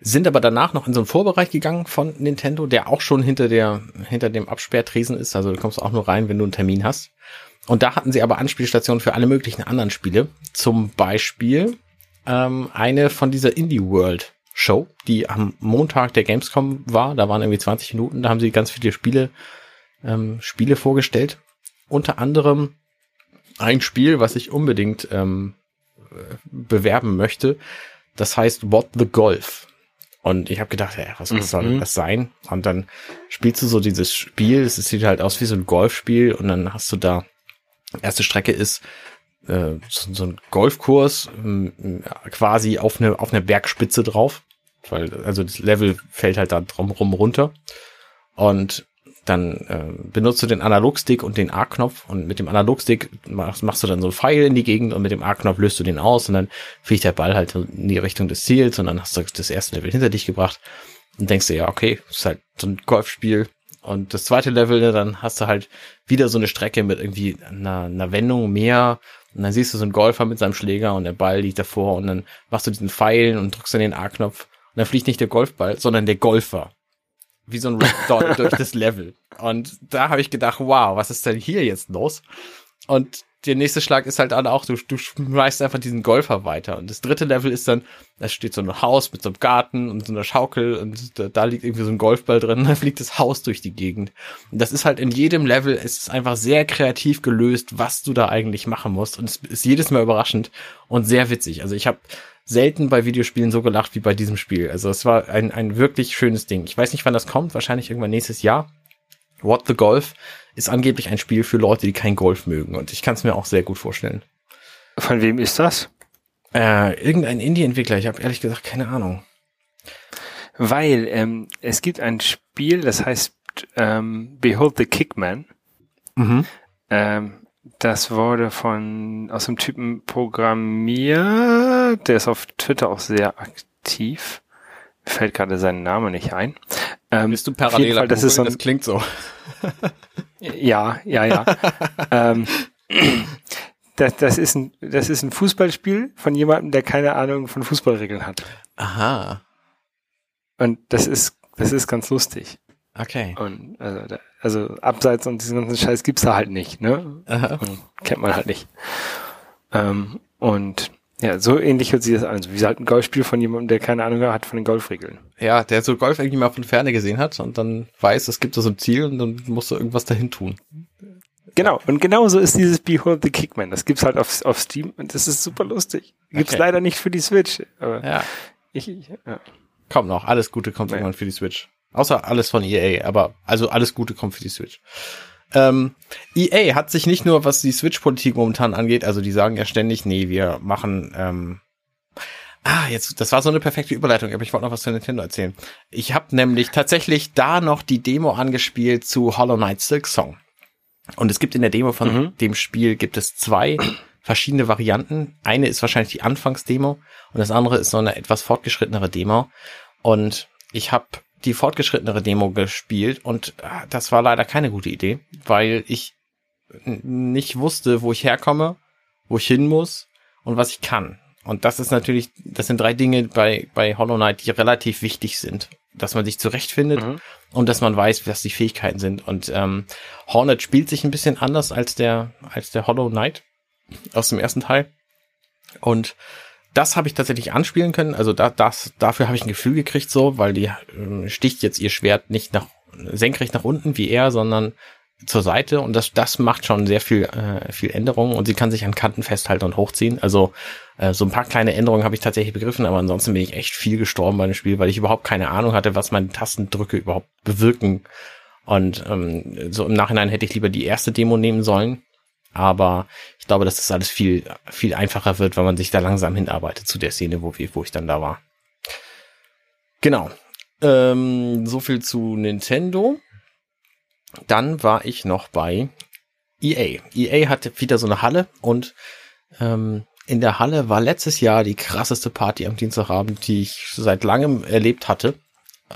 sind aber danach noch in so einen Vorbereich gegangen von Nintendo, der auch schon hinter der, hinter dem Absperrtresen ist. Also du kommst auch nur rein, wenn du einen Termin hast. Und da hatten sie aber Anspielstationen für alle möglichen anderen Spiele. Zum Beispiel ähm, eine von dieser Indie World Show, die am Montag der Gamescom war. Da waren irgendwie 20 Minuten. Da haben sie ganz viele Spiele, ähm, Spiele vorgestellt. Unter anderem ein Spiel, was ich unbedingt ähm, bewerben möchte. Das heißt What the Golf. Und ich habe gedacht, ja, was, was soll mhm. das sein? Und dann spielst du so dieses Spiel, es sieht halt aus wie so ein Golfspiel und dann hast du da, erste Strecke ist äh, so, so ein Golfkurs äh, quasi auf eine auf eine Bergspitze drauf, weil also das Level fällt halt da drumrum runter. Und dann äh, benutzt du den Analogstick und den A-Knopf und mit dem Analogstick machst, machst du dann so einen Pfeil in die Gegend und mit dem A-Knopf löst du den aus und dann fliegt der Ball halt in die Richtung des Ziels und dann hast du das erste Level hinter dich gebracht und denkst dir, ja, okay, ist halt so ein Golfspiel. Und das zweite Level, ne, dann hast du halt wieder so eine Strecke mit irgendwie einer, einer Wendung mehr und dann siehst du so einen Golfer mit seinem Schläger und der Ball liegt davor und dann machst du diesen Pfeil und drückst dann den A-Knopf und dann fliegt nicht der Golfball, sondern der Golfer wie so ein Dot durch das Level. Und da habe ich gedacht, wow, was ist denn hier jetzt los? Und der nächste Schlag ist halt auch, du, du schmeißt einfach diesen Golfer weiter. Und das dritte Level ist dann, da steht so ein Haus mit so einem Garten und so einer Schaukel und da, da liegt irgendwie so ein Golfball drin und dann fliegt das Haus durch die Gegend. Und das ist halt in jedem Level, es ist einfach sehr kreativ gelöst, was du da eigentlich machen musst. Und es ist jedes Mal überraschend und sehr witzig. Also ich habe selten bei Videospielen so gelacht wie bei diesem Spiel. Also es war ein, ein wirklich schönes Ding. Ich weiß nicht, wann das kommt, wahrscheinlich irgendwann nächstes Jahr. What the Golf ist angeblich ein Spiel für Leute, die kein Golf mögen. Und ich kann es mir auch sehr gut vorstellen. Von wem ist das? Äh, irgendein Indie-Entwickler. Ich habe ehrlich gesagt keine Ahnung. Weil ähm, es gibt ein Spiel, das heißt ähm, Behold the Kickman. Mhm. Ähm, das wurde von aus dem Typen programmiert. Der ist auf Twitter auch sehr aktiv. Mir fällt gerade sein Name nicht ein. Ähm, Bist du parallel? Fall, das, ist so ein, das klingt so. ja, ja, ja. ähm, das, das, ist ein, das ist ein Fußballspiel von jemandem, der keine Ahnung von Fußballregeln hat. Aha. Und das ist, das ist ganz lustig. Okay. Und also, da, also abseits und diesen ganzen Scheiß gibt's da halt nicht, ne? Aha. kennt man halt nicht. Ähm, und ja, so ähnlich hört sich das an. Also wie halt ein Golfspiel von jemandem, der keine Ahnung hat von den Golfregeln. Ja, der so Golf irgendwie mal von Ferne gesehen hat und dann weiß, es gibt so ein Ziel und dann musst du irgendwas dahin tun. Genau, und genauso ist dieses Behold the Kickman. Das gibt's halt auf, auf Steam und das ist super lustig. Gibt's okay. leider nicht für die Switch. Aber ja. Ich, ich, ja. Kommt noch, alles Gute kommt ja. irgendwann für die Switch. Außer alles von EA, aber also alles Gute kommt für die Switch. Ähm, EA hat sich nicht nur, was die Switch-Politik momentan angeht, also die sagen ja ständig, nee, wir machen, ähm, Ah, jetzt, das war so eine perfekte Überleitung, aber ich wollte noch was zu Nintendo erzählen. Ich habe nämlich tatsächlich da noch die Demo angespielt zu Hollow Knight Silk Song. Und es gibt in der Demo von mhm. dem Spiel gibt es zwei verschiedene Varianten. Eine ist wahrscheinlich die Anfangsdemo und das andere ist so eine etwas fortgeschrittenere Demo. Und ich habe die fortgeschrittenere Demo gespielt und äh, das war leider keine gute Idee, weil ich nicht wusste, wo ich herkomme, wo ich hin muss und was ich kann. Und das ist natürlich, das sind drei Dinge bei, bei Hollow Knight, die relativ wichtig sind. dass man sich zurechtfindet mhm. und dass man weiß, was die Fähigkeiten sind. Und ähm, Hornet spielt sich ein bisschen anders als der, als der Hollow Knight aus dem ersten Teil. Und das habe ich tatsächlich anspielen können. Also da, das, dafür habe ich ein Gefühl gekriegt, so, weil die äh, sticht jetzt ihr Schwert nicht nach senkrecht nach unten wie er, sondern zur Seite und das, das macht schon sehr viel, äh, viel Änderungen und sie kann sich an Kanten festhalten und hochziehen. Also äh, so ein paar kleine Änderungen habe ich tatsächlich begriffen, aber ansonsten bin ich echt viel gestorben bei dem Spiel, weil ich überhaupt keine Ahnung hatte, was meine Tastendrücke überhaupt bewirken. Und ähm, so im Nachhinein hätte ich lieber die erste Demo nehmen sollen. Aber ich glaube, dass das alles viel, viel einfacher wird, wenn man sich da langsam hinarbeitet zu der Szene, wo, wir, wo ich dann da war. Genau. Ähm, so viel zu Nintendo. Dann war ich noch bei EA. EA hatte wieder so eine Halle und ähm, in der Halle war letztes Jahr die krasseste Party am Dienstagabend, die ich seit langem erlebt hatte,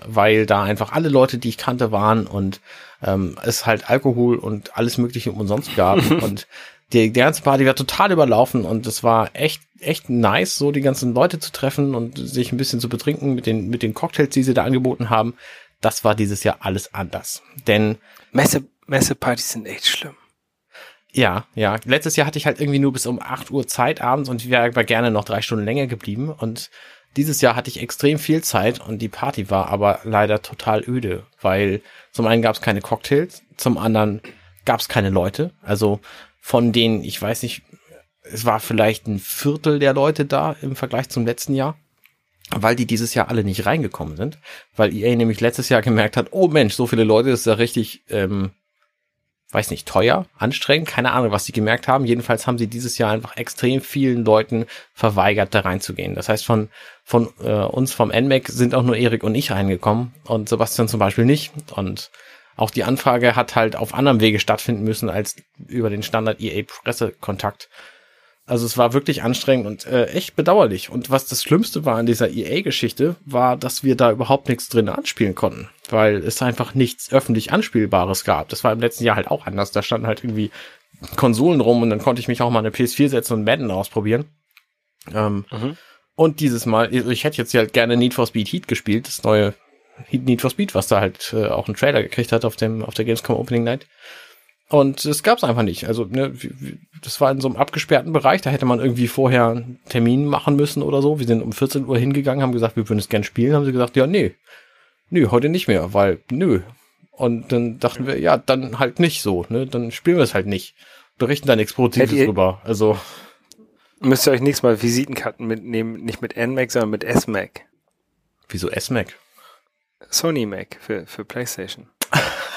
weil da einfach alle Leute, die ich kannte, waren und ähm, es halt Alkohol und alles Mögliche umsonst gab und die, die ganze Party war total überlaufen und es war echt, echt nice, so die ganzen Leute zu treffen und sich ein bisschen zu betrinken mit den, mit den Cocktails, die sie da angeboten haben. Das war dieses Jahr alles anders. Denn Messe, Messepartys sind echt schlimm. Ja, ja. Letztes Jahr hatte ich halt irgendwie nur bis um 8 Uhr Zeit abends und ich wäre aber gerne noch drei Stunden länger geblieben. Und dieses Jahr hatte ich extrem viel Zeit und die Party war aber leider total öde, weil zum einen gab es keine Cocktails, zum anderen gab es keine Leute. Also von denen, ich weiß nicht, es war vielleicht ein Viertel der Leute da im Vergleich zum letzten Jahr, weil die dieses Jahr alle nicht reingekommen sind, weil EA nämlich letztes Jahr gemerkt hat, oh Mensch, so viele Leute, das ist ja richtig ähm, weiß nicht, teuer, anstrengend, keine Ahnung, was sie gemerkt haben. Jedenfalls haben sie dieses Jahr einfach extrem vielen Leuten verweigert, da reinzugehen. Das heißt, von, von äh, uns vom NMAC sind auch nur Erik und ich reingekommen und Sebastian zum Beispiel nicht. Und auch die Anfrage hat halt auf anderem Wege stattfinden müssen als über den Standard EA-Pressekontakt. Also es war wirklich anstrengend und äh, echt bedauerlich. Und was das Schlimmste war an dieser EA-Geschichte, war, dass wir da überhaupt nichts drin anspielen konnten, weil es einfach nichts öffentlich Anspielbares gab. Das war im letzten Jahr halt auch anders. Da standen halt irgendwie Konsolen rum und dann konnte ich mich auch mal eine PS4 setzen und Madden ausprobieren. Ähm, mhm. Und dieses Mal, ich hätte jetzt ja halt gerne Need for Speed Heat gespielt, das neue Need for Speed, was da halt äh, auch einen Trailer gekriegt hat auf dem auf der Gamescom Opening Night. Und es gab es einfach nicht. Also, ne, das war in so einem abgesperrten Bereich, da hätte man irgendwie vorher einen Termin machen müssen oder so. Wir sind um 14 Uhr hingegangen, haben gesagt, wir würden es gern spielen, haben sie gesagt, ja, nee. Nö, heute nicht mehr, weil, nö. Und dann dachten wir, ja, dann halt nicht so, ne? Dann spielen wir es halt nicht. Berichten da nichts Positives drüber. Also. Müsst ihr euch nächstes Mal Visitenkarten mitnehmen, nicht mit NMAC, sondern mit S-Mac. Wieso S-Mac? Sony Mac für, für PlayStation.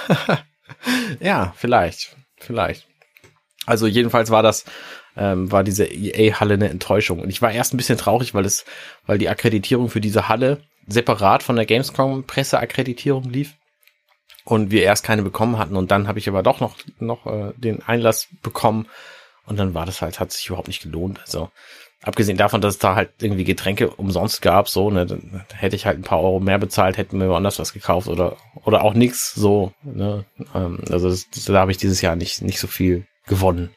ja, vielleicht. Vielleicht. Also jedenfalls war das, ähm, war diese EA-Halle eine Enttäuschung. Und ich war erst ein bisschen traurig, weil es, weil die Akkreditierung für diese Halle separat von der Gamescom Presseakkreditierung lief und wir erst keine bekommen hatten und dann habe ich aber doch noch noch äh, den Einlass bekommen und dann war das halt hat sich überhaupt nicht gelohnt. Also abgesehen davon, dass es da halt irgendwie Getränke umsonst gab, so, ne, dann hätte ich halt ein paar Euro mehr bezahlt, hätten wir woanders was gekauft oder, oder auch nix, so, ne, ähm, also das, da habe ich dieses Jahr nicht, nicht so viel gewonnen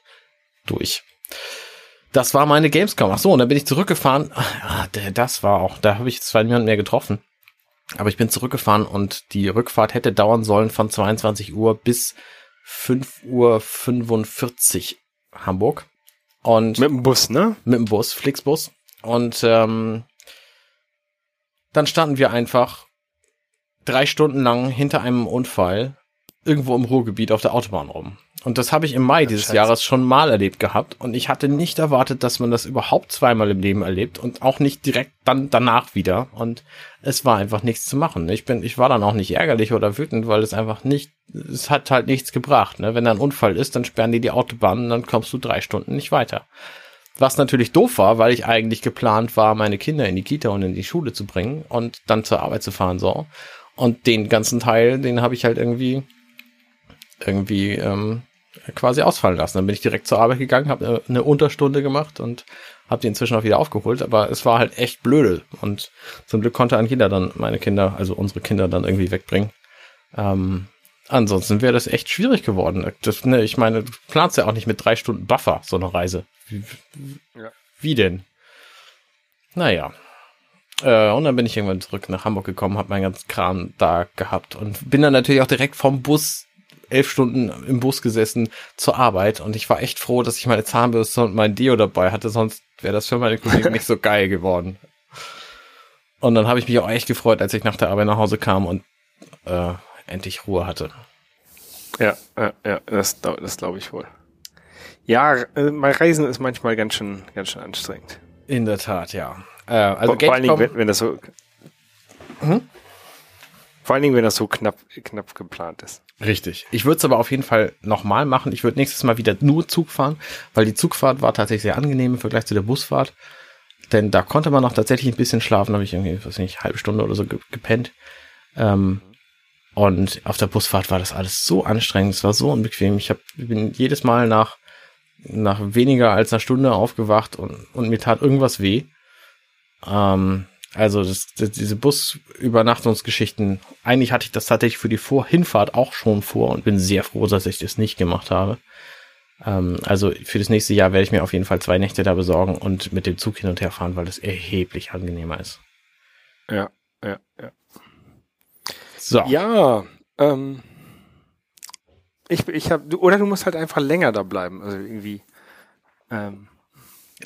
durch. Das war meine Gamescom. Ach so, und dann bin ich zurückgefahren. Ah, das war auch, da habe ich zwar niemanden mehr getroffen. Aber ich bin zurückgefahren und die Rückfahrt hätte dauern sollen von 22 Uhr bis 5 Uhr 45 Hamburg. Und mit dem Bus, ne? Mit dem Bus, Flixbus. Und ähm, dann standen wir einfach drei Stunden lang hinter einem Unfall irgendwo im Ruhrgebiet auf der Autobahn rum. Und das habe ich im Mai dieses Scheiße. Jahres schon mal erlebt gehabt. Und ich hatte nicht erwartet, dass man das überhaupt zweimal im Leben erlebt und auch nicht direkt dann danach wieder. Und es war einfach nichts zu machen. Ich bin, ich war dann auch nicht ärgerlich oder wütend, weil es einfach nicht, es hat halt nichts gebracht. Ne? Wenn da ein Unfall ist, dann sperren die die Autobahn und dann kommst du drei Stunden nicht weiter. Was natürlich doof war, weil ich eigentlich geplant war, meine Kinder in die Kita und in die Schule zu bringen und dann zur Arbeit zu fahren so. Und den ganzen Teil, den habe ich halt irgendwie irgendwie ähm, quasi ausfallen lassen. Dann bin ich direkt zur Arbeit gegangen, habe eine Unterstunde gemacht und habe die inzwischen auch wieder aufgeholt. Aber es war halt echt blöde. Und zum Glück konnte ein Kinder dann, meine Kinder, also unsere Kinder dann irgendwie wegbringen. Ähm, ansonsten wäre das echt schwierig geworden. Das, ne, ich meine, du planst ja auch nicht mit drei Stunden Buffer so eine Reise. Wie, wie denn? Naja. Äh, und dann bin ich irgendwann zurück nach Hamburg gekommen, habe meinen ganzen Kram da gehabt und bin dann natürlich auch direkt vom Bus elf Stunden im Bus gesessen zur Arbeit und ich war echt froh, dass ich meine Zahnbürste und mein Deo dabei hatte, sonst wäre das für meine Kollegen nicht so geil geworden. Und dann habe ich mich auch echt gefreut, als ich nach der Arbeit nach Hause kam und äh, endlich Ruhe hatte. Ja, ja, ja das, das glaube ich wohl. Ja, äh, mein Reisen ist manchmal ganz schön, ganz schön anstrengend. In der Tat, ja. Äh, also vor, vor allen Dingen, wenn, wenn das so. Hm? Vor allen Dingen, wenn das so knapp, knapp geplant ist. Richtig. Ich würde es aber auf jeden Fall nochmal machen. Ich würde nächstes Mal wieder nur Zug fahren, weil die Zugfahrt war tatsächlich sehr angenehm im Vergleich zu der Busfahrt. Denn da konnte man noch tatsächlich ein bisschen schlafen, habe ich irgendwie, weiß nicht, halbe Stunde oder so gepennt. Ähm, und auf der Busfahrt war das alles so anstrengend, es war so unbequem. Ich hab, bin jedes Mal nach, nach weniger als einer Stunde aufgewacht und, und mir tat irgendwas weh. Ähm, also das, das, diese Busübernachtungsgeschichten, eigentlich hatte ich das tatsächlich für die Vor Hinfahrt auch schon vor und bin sehr froh, dass ich das nicht gemacht habe. Ähm, also für das nächste Jahr werde ich mir auf jeden Fall zwei Nächte da besorgen und mit dem Zug hin und her fahren, weil das erheblich angenehmer ist. Ja, ja, ja. So. Ja, ähm, ich, ich habe, oder du musst halt einfach länger da bleiben, also irgendwie. Ähm,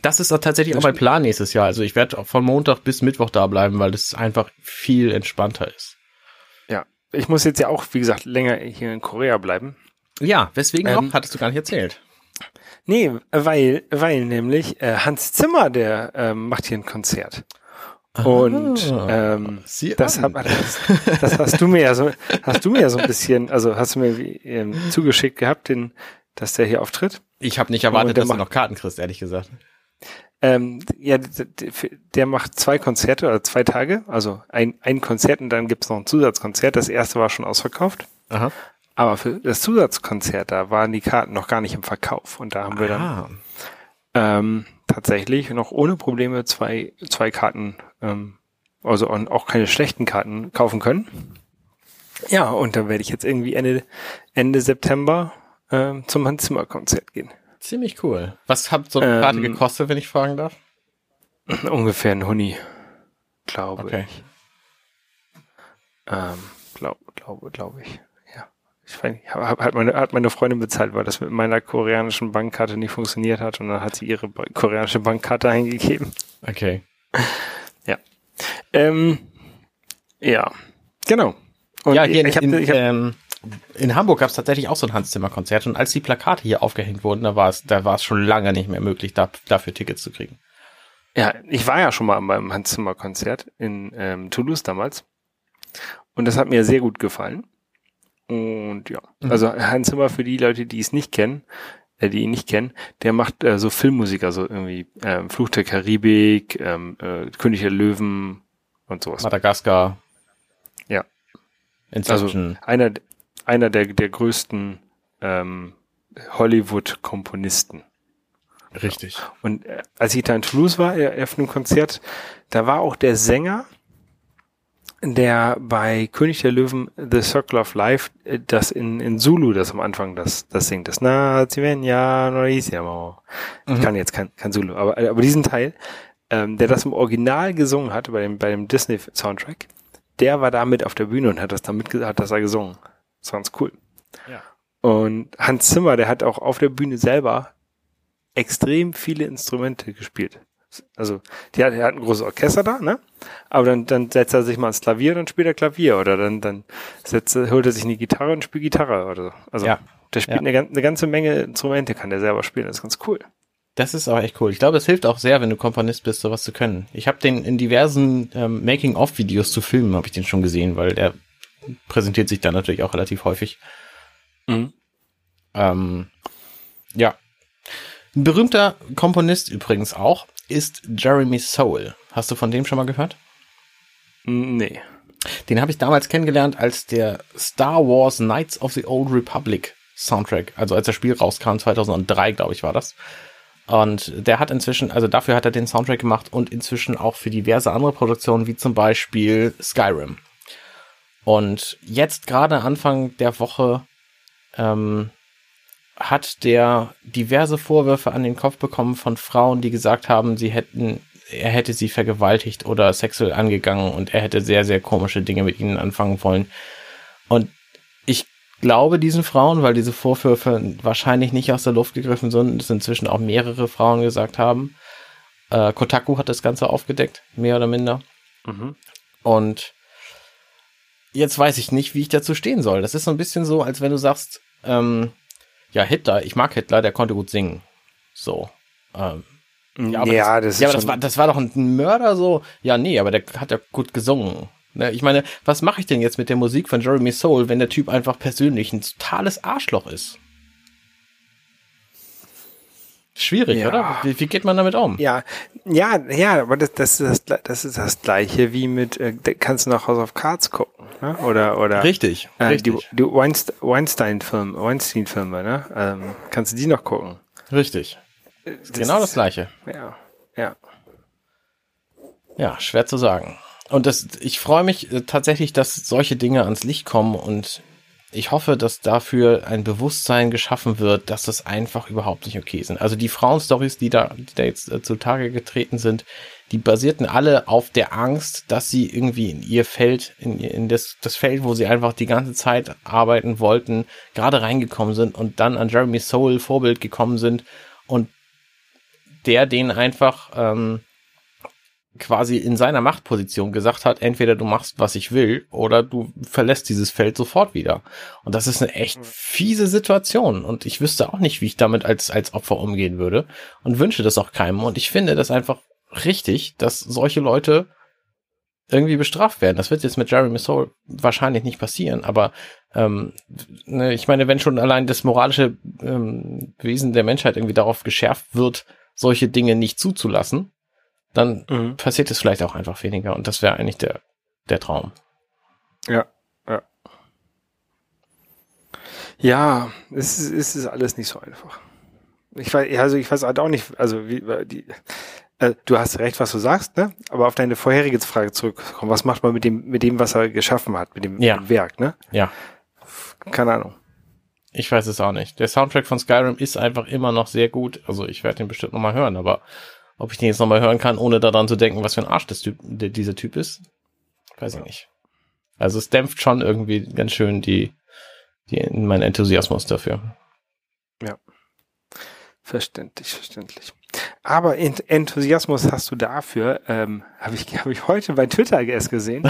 das ist tatsächlich auch mein Plan nächstes Jahr. Also ich werde von Montag bis Mittwoch da bleiben, weil das einfach viel entspannter ist. Ja, ich muss jetzt ja auch, wie gesagt, länger hier in Korea bleiben. Ja, weswegen ähm, noch? Hattest du gar nicht erzählt. Nee, weil, weil nämlich äh, Hans Zimmer, der ähm, macht hier ein Konzert. Und ah, ähm, das, hab, das, das, hast du mir ja so, hast du mir ja so ein bisschen, also hast du mir ähm, zugeschickt gehabt, den, dass der hier auftritt. Ich habe nicht erwartet, dass du noch Karten kriegst, ehrlich gesagt. Ähm, ja, der macht zwei Konzerte oder zwei Tage, also ein, ein Konzert und dann gibt's noch ein Zusatzkonzert. Das erste war schon ausverkauft. Aha. Aber für das Zusatzkonzert, da waren die Karten noch gar nicht im Verkauf. Und da haben wir dann ähm, tatsächlich noch ohne Probleme zwei, zwei Karten, ähm, also auch keine schlechten Karten kaufen können. Ja, und da werde ich jetzt irgendwie Ende, Ende September ähm, zum Hans Zimmer Konzert gehen. Ziemlich cool. Was hat so eine Karte ähm, gekostet, wenn ich fragen darf? Ungefähr ein Huni, glaube okay. ich. Ähm, glaube, glaube, glaube ich. Ja. Ich weiß nicht, hat meine, hat meine Freundin bezahlt, weil das mit meiner koreanischen Bankkarte nicht funktioniert hat und dann hat sie ihre koreanische Bankkarte eingegeben. Okay. Ja. Ähm, ja, genau. Und ja, hier ich, in, ich hab, ähm, in Hamburg gab es tatsächlich auch so ein Hans Zimmer Konzert und als die Plakate hier aufgehängt wurden, da war es, da war es schon lange nicht mehr möglich, da, dafür Tickets zu kriegen. Ja, ich war ja schon mal beim Hans Zimmer Konzert in ähm, Toulouse damals und das hat mir sehr gut gefallen. Und ja, mhm. also Hans Zimmer für die Leute, die es nicht kennen, äh, die ihn nicht kennen, der macht äh, so Filmmusik, also irgendwie ähm, Fluch der Karibik, ähm, äh, König der Löwen und sowas. Madagaskar. Ja. Inception. Also einer, einer der, der größten ähm, Hollywood-Komponisten. Richtig. Und äh, als ich da in Toulouse war, äh, auf einem Konzert, da war auch der Sänger, der bei König der Löwen The Circle of Life, äh, das in, in Zulu, das am Anfang das, das singt, das Na, ja, Norisiamo. Ich mhm. kann jetzt kein, kein Zulu, aber, aber diesen Teil, ähm, der das im Original gesungen hat, bei dem, bei dem Disney Soundtrack, der war da mit auf der Bühne und hat das damit, hat das da gesungen. Das war ganz cool. Ja. Und Hans Zimmer, der hat auch auf der Bühne selber extrem viele Instrumente gespielt. Also, die hat, er hat ein großes Orchester da, ne? Aber dann, dann setzt er sich mal ins Klavier, dann spielt er Klavier oder dann, dann setzt, holt er sich eine Gitarre und spielt Gitarre oder so. Also, ja. der spielt ja. eine, eine ganze Menge Instrumente, kann der selber spielen. Das ist ganz cool. Das ist auch echt cool. Ich glaube, es hilft auch sehr, wenn du Komponist bist, sowas zu können. Ich habe den in diversen ähm, Making-of-Videos zu Filmen habe ich den schon gesehen, weil der präsentiert sich dann natürlich auch relativ häufig. Mhm. Ähm, ja. Ein berühmter Komponist übrigens auch ist Jeremy Soule. Hast du von dem schon mal gehört? Nee. Den habe ich damals kennengelernt als der Star Wars Knights of the Old Republic Soundtrack. Also als das Spiel rauskam, 2003, glaube ich, war das. Und der hat inzwischen, also dafür hat er den Soundtrack gemacht und inzwischen auch für diverse andere Produktionen, wie zum Beispiel Skyrim. Und jetzt gerade Anfang der Woche ähm, hat der diverse Vorwürfe an den Kopf bekommen von Frauen, die gesagt haben, sie hätten er hätte sie vergewaltigt oder sexuell angegangen und er hätte sehr, sehr komische Dinge mit ihnen anfangen wollen. Und ich glaube diesen Frauen, weil diese Vorwürfe wahrscheinlich nicht aus der Luft gegriffen sind, es inzwischen auch mehrere Frauen gesagt haben. Äh, Kotaku hat das Ganze aufgedeckt, mehr oder minder. Mhm. Und jetzt weiß ich nicht, wie ich dazu stehen soll. Das ist so ein bisschen so, als wenn du sagst, ähm, ja, Hitler, ich mag Hitler, der konnte gut singen. So. Ähm, ja, aber, ja, das, das, ja, aber das, war, das war doch ein Mörder so. Ja, nee, aber der hat ja gut gesungen. Ne, ich meine, was mache ich denn jetzt mit der Musik von Jeremy Soul, wenn der Typ einfach persönlich ein totales Arschloch ist? Schwierig, ja. oder? Wie, wie, geht man damit um? Ja, ja, ja, aber das, das, ist, das, das ist das Gleiche wie mit, äh, kannst du noch House of Cards gucken, ne? Oder, oder. Richtig, äh, richtig. Die, die Weinstein-Filme, Weinstein-Filme, ne? Ähm, kannst du die noch gucken? Richtig. Das genau das Gleiche. Ja, ja. Ja, schwer zu sagen. Und das, ich freue mich äh, tatsächlich, dass solche Dinge ans Licht kommen und ich hoffe, dass dafür ein Bewusstsein geschaffen wird, dass das einfach überhaupt nicht okay sind. Also die Frauenstories, die da, die da jetzt äh, zutage getreten sind, die basierten alle auf der Angst, dass sie irgendwie in ihr Feld, in, in das, das Feld, wo sie einfach die ganze Zeit arbeiten wollten, gerade reingekommen sind und dann an Jeremy Soul Vorbild gekommen sind und der denen einfach ähm, quasi in seiner Machtposition gesagt hat, entweder du machst, was ich will, oder du verlässt dieses Feld sofort wieder. Und das ist eine echt mhm. fiese Situation. Und ich wüsste auch nicht, wie ich damit als, als Opfer umgehen würde. Und wünsche das auch keinem. Und ich finde das einfach richtig, dass solche Leute irgendwie bestraft werden. Das wird jetzt mit Jeremy Soul wahrscheinlich nicht passieren, aber ähm, ne, ich meine, wenn schon allein das moralische ähm, Wesen der Menschheit irgendwie darauf geschärft wird, solche Dinge nicht zuzulassen, dann mhm. passiert es vielleicht auch einfach weniger und das wäre eigentlich der, der Traum. Ja, ja. Ja, es ist, es ist alles nicht so einfach. Ich weiß, also ich weiß halt auch nicht, also wie, die, äh, du hast recht, was du sagst, ne? Aber auf deine vorherige Frage zurückkommen, was macht man mit dem, mit dem, was er geschaffen hat, mit dem, ja. mit dem Werk, ne? Ja. Keine Ahnung. Ich weiß es auch nicht. Der Soundtrack von Skyrim ist einfach immer noch sehr gut. Also ich werde den bestimmt nochmal hören, aber ob ich den jetzt nochmal hören kann, ohne daran zu denken, was für ein Arsch das typ, der, dieser Typ ist, weiß ich nicht. Also es dämpft schon irgendwie ganz schön die, die mein Enthusiasmus dafür. Ja. Verständlich, verständlich. Aber Enthusiasmus hast du dafür, ähm, habe ich, hab ich heute bei Twitter erst gesehen.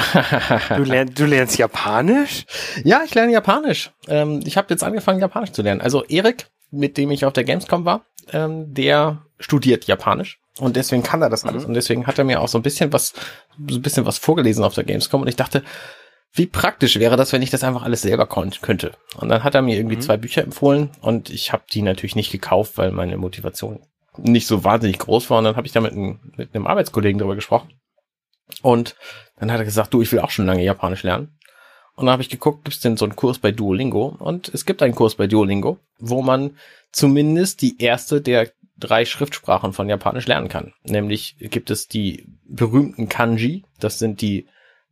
Du, lern, du lernst Japanisch? Ja, ich lerne Japanisch. Ähm, ich habe jetzt angefangen, Japanisch zu lernen. Also Erik, mit dem ich auf der Gamescom war, ähm, der studiert Japanisch. Und deswegen kann er das alles. Mhm. Und deswegen hat er mir auch so ein bisschen was, so ein bisschen was vorgelesen auf der Gamescom. Und ich dachte, wie praktisch wäre das, wenn ich das einfach alles selber könnte. Und dann hat er mir irgendwie mhm. zwei Bücher empfohlen und ich habe die natürlich nicht gekauft, weil meine Motivation nicht so wahnsinnig groß war. Und dann habe ich da mit einem, mit einem Arbeitskollegen drüber gesprochen. Und dann hat er gesagt, du, ich will auch schon lange Japanisch lernen. Und dann habe ich geguckt, gibt es denn so einen Kurs bei Duolingo? Und es gibt einen Kurs bei Duolingo, wo man zumindest die erste der drei Schriftsprachen von Japanisch lernen kann. Nämlich gibt es die berühmten Kanji, das sind die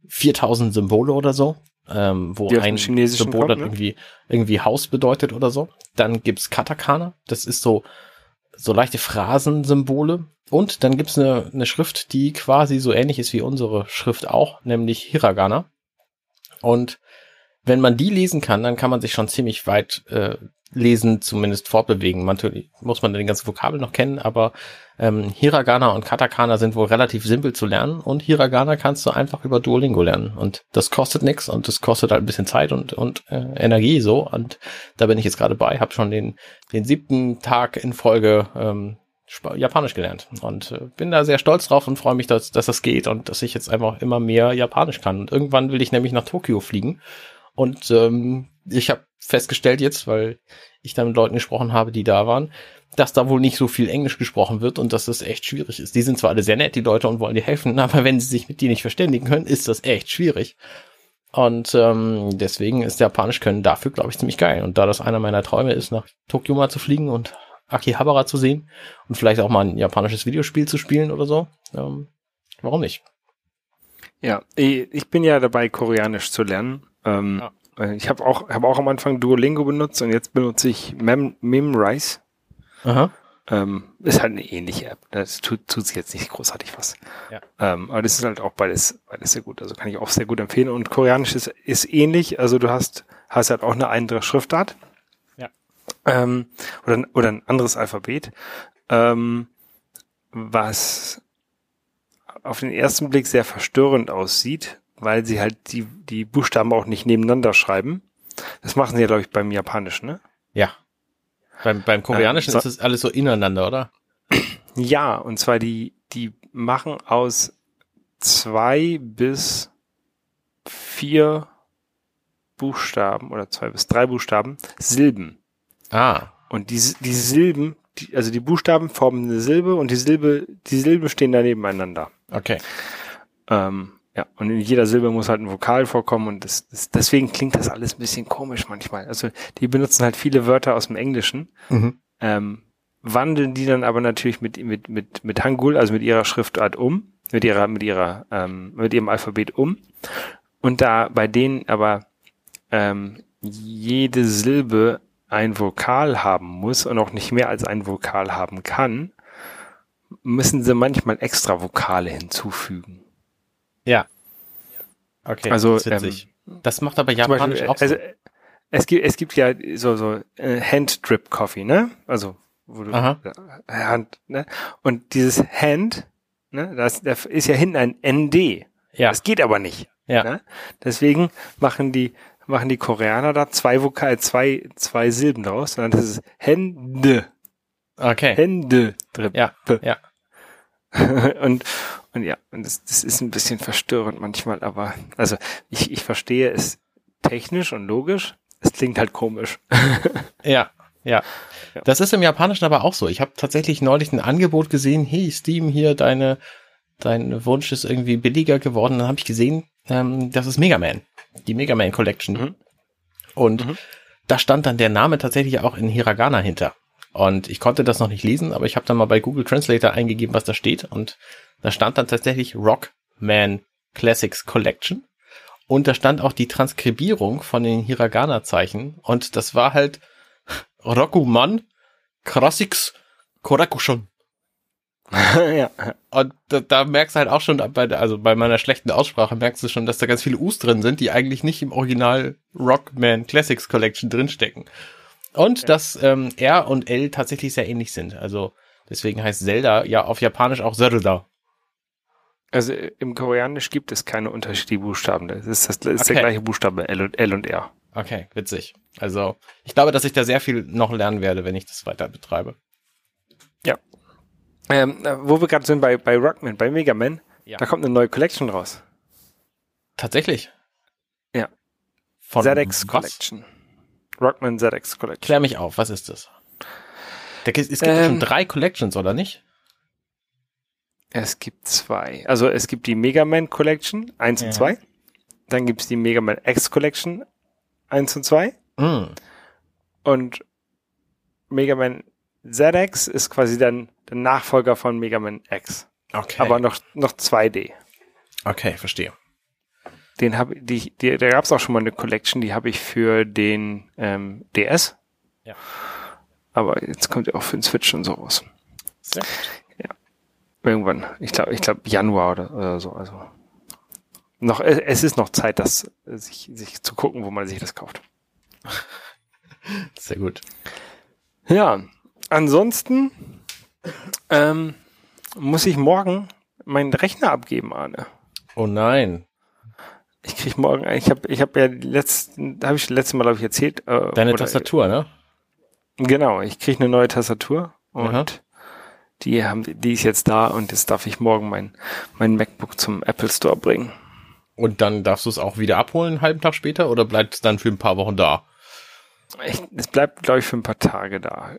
4000 Symbole oder so, ähm, wo ein Symbol dann ne? irgendwie, irgendwie Haus bedeutet oder so. Dann gibt's Katakana, das ist so, so leichte Phrasensymbole. Und dann gibt's eine, eine Schrift, die quasi so ähnlich ist wie unsere Schrift auch, nämlich Hiragana. Und wenn man die lesen kann, dann kann man sich schon ziemlich weit äh, Lesen zumindest fortbewegen. Natürlich muss man den ganzen Vokabel noch kennen, aber ähm, Hiragana und Katakana sind wohl relativ simpel zu lernen und Hiragana kannst du einfach über Duolingo lernen und das kostet nichts und das kostet halt ein bisschen Zeit und, und äh, Energie so und da bin ich jetzt gerade bei, habe schon den, den siebten Tag in Folge ähm, Japanisch gelernt und äh, bin da sehr stolz drauf und freue mich, dass, dass das geht und dass ich jetzt einfach immer mehr Japanisch kann. Und irgendwann will ich nämlich nach Tokio fliegen und ähm, ich habe festgestellt jetzt, weil ich da mit Leuten gesprochen habe, die da waren, dass da wohl nicht so viel Englisch gesprochen wird und dass das echt schwierig ist. Die sind zwar alle sehr nett, die Leute, und wollen dir helfen, aber wenn sie sich mit dir nicht verständigen können, ist das echt schwierig. Und ähm, deswegen ist Japanisch können dafür, glaube ich, ziemlich geil. Und da das einer meiner Träume ist, nach Tokio mal zu fliegen und Akihabara zu sehen und vielleicht auch mal ein japanisches Videospiel zu spielen oder so, ähm, warum nicht? Ja, ich bin ja dabei, Koreanisch zu lernen. Ähm, ja. Äh, ich habe auch, hab auch am Anfang Duolingo benutzt und jetzt benutze ich Mem Memrise. Aha. Ähm, ist halt eine ähnliche App. Das tut, tut sich jetzt nicht großartig was. Ja. Ähm, aber das ist halt auch beides, beides sehr gut. Also kann ich auch sehr gut empfehlen. Und Koreanisch ist, ist ähnlich. Also du hast, hast halt auch eine andere Schriftart. Ja. Ähm, oder, oder ein anderes Alphabet. Ähm, was auf den ersten Blick sehr verstörend aussieht, weil sie halt die, die Buchstaben auch nicht nebeneinander schreiben. Das machen sie ja, glaube ich, beim Japanischen, ne? Ja. Beim, beim Koreanischen Ähm, so- ist es alles so ineinander, oder? Ja, und zwar die, die machen aus zwei bis vier Buchstaben oder zwei bis drei Buchstaben Silben. Ah. Und die, die Silben, die, also die Buchstaben formen eine Silbe und die Silbe, die Silben stehen da nebeneinander. Okay. Ähm, ja, und in jeder Silbe muss halt ein Vokal vorkommen und das, das, deswegen klingt das alles ein bisschen komisch manchmal. Also die benutzen halt viele Wörter aus dem Englischen, Mhm. ähm, wandeln die dann aber natürlich mit, mit, mit, mit Hangul, also mit ihrer Schriftart um, mit ihrer, mit ihrer, ähm, mit ihrem Alphabet um. Und da bei denen aber ähm, jede Silbe ein Vokal haben muss und auch nicht mehr als ein Vokal haben kann, müssen sie manchmal extra Vokale hinzufügen. Ja. Okay. Also, das ist witzig. das macht aber Japanisch Beispiel, auch so. also, es gibt, es gibt ja so, so äh, Hand-Drip Coffee, ne? Also, wo du Aha. äh, Hand, ne? Und dieses Hand, ne, das, da ist ja hinten ein ND. ja. Das geht aber nicht. Ja. Ne? Deswegen machen die, machen die Koreaner da zwei Vokal, zwei, zwei Silben draus, sondern das ist Hände. Okay. Hände Drip. Ja. Ja. und, und ja, und das, das ist ein bisschen verstörend manchmal, aber also ich, ich verstehe es technisch und logisch. Es klingt halt komisch. Ja, ja. Ja. Das ist im Japanischen aber auch so. Ich habe tatsächlich neulich ein Angebot gesehen, hey Steam, hier deine, dein Wunsch ist irgendwie billiger geworden. Dann habe ich gesehen, ähm, das ist Mega Man, die Mega Man Collection. Mhm. Und Mhm. da stand dann der Name tatsächlich auch in Hiragana hinter. Und ich konnte das noch nicht lesen, aber ich habe dann mal bei Google Translator eingegeben, was da steht. Und da stand dann tatsächlich Rockman Classics Collection. Und da stand auch die Transkribierung von den Hiragana-Zeichen. Und das war halt Rokuman Classics Korakushon. ja. Und da, da merkst du halt auch schon, bei, also bei meiner schlechten Aussprache merkst du schon, dass da ganz viele U's drin sind, die eigentlich nicht im Original Rockman Classics Collection drinstecken. Und dass ähm, R und L tatsächlich sehr ähnlich sind. Also deswegen heißt Zelda ja auf Japanisch auch Zelda. Also äh, im Koreanisch gibt es keine unterschiedlichen Buchstaben. Das ist, das ist Okay. der gleiche Buchstabe L und, L und R. Okay, witzig. Also ich glaube, dass ich da sehr viel noch lernen werde, wenn ich das weiter betreibe. Ähm, äh, wo wir gerade sind bei, bei Rockman, bei Mega Man, Ja. da kommt eine neue Collection raus. Tatsächlich. Ja. Von ZX was? Collection. Rockman ZX Collection. Klär mich auf, was ist das? Da Es gibt ja schon Ähm, drei Collections, oder nicht? Es gibt zwei. Also es gibt die Mega Man Collection 1 Ja. und 2. Dann gibt es die Mega Man X Collection 1 und 2. Mm. Und Mega Man ZX ist quasi dann der Nachfolger von Mega Man X. Okay. Aber noch, noch 2D. okay, verstehe. Den hab, die, die, da gab es auch schon mal eine Collection, die habe ich für den ähm, DS. Ja. Aber jetzt kommt ja auch für den Switch und so raus. Sehr gut. Irgendwann. Ich glaube, ich glaube Januar oder, oder so. Also noch, es ist noch Zeit, das äh, sich, sich zu gucken, wo man sich das kauft. Sehr gut. Ja, ansonsten ähm, muss ich morgen meinen Rechner abgeben, Arne. Oh nein. Ich krieg morgen, ich habe, ich habe ja die letzten, habe ich das letzte Mal glaube ich erzählt. Äh, Deine oder- Tastatur, ne? Genau, ich krieg eine neue Tastatur und Aha. Die haben, die ist jetzt da und jetzt darf ich morgen mein mein MacBook zum Apple Store bringen. Und dann darfst du es auch wieder abholen, einen halben Tag später, oder bleibt es dann für ein paar Wochen da? Ich, es bleibt glaube ich für ein paar Tage da.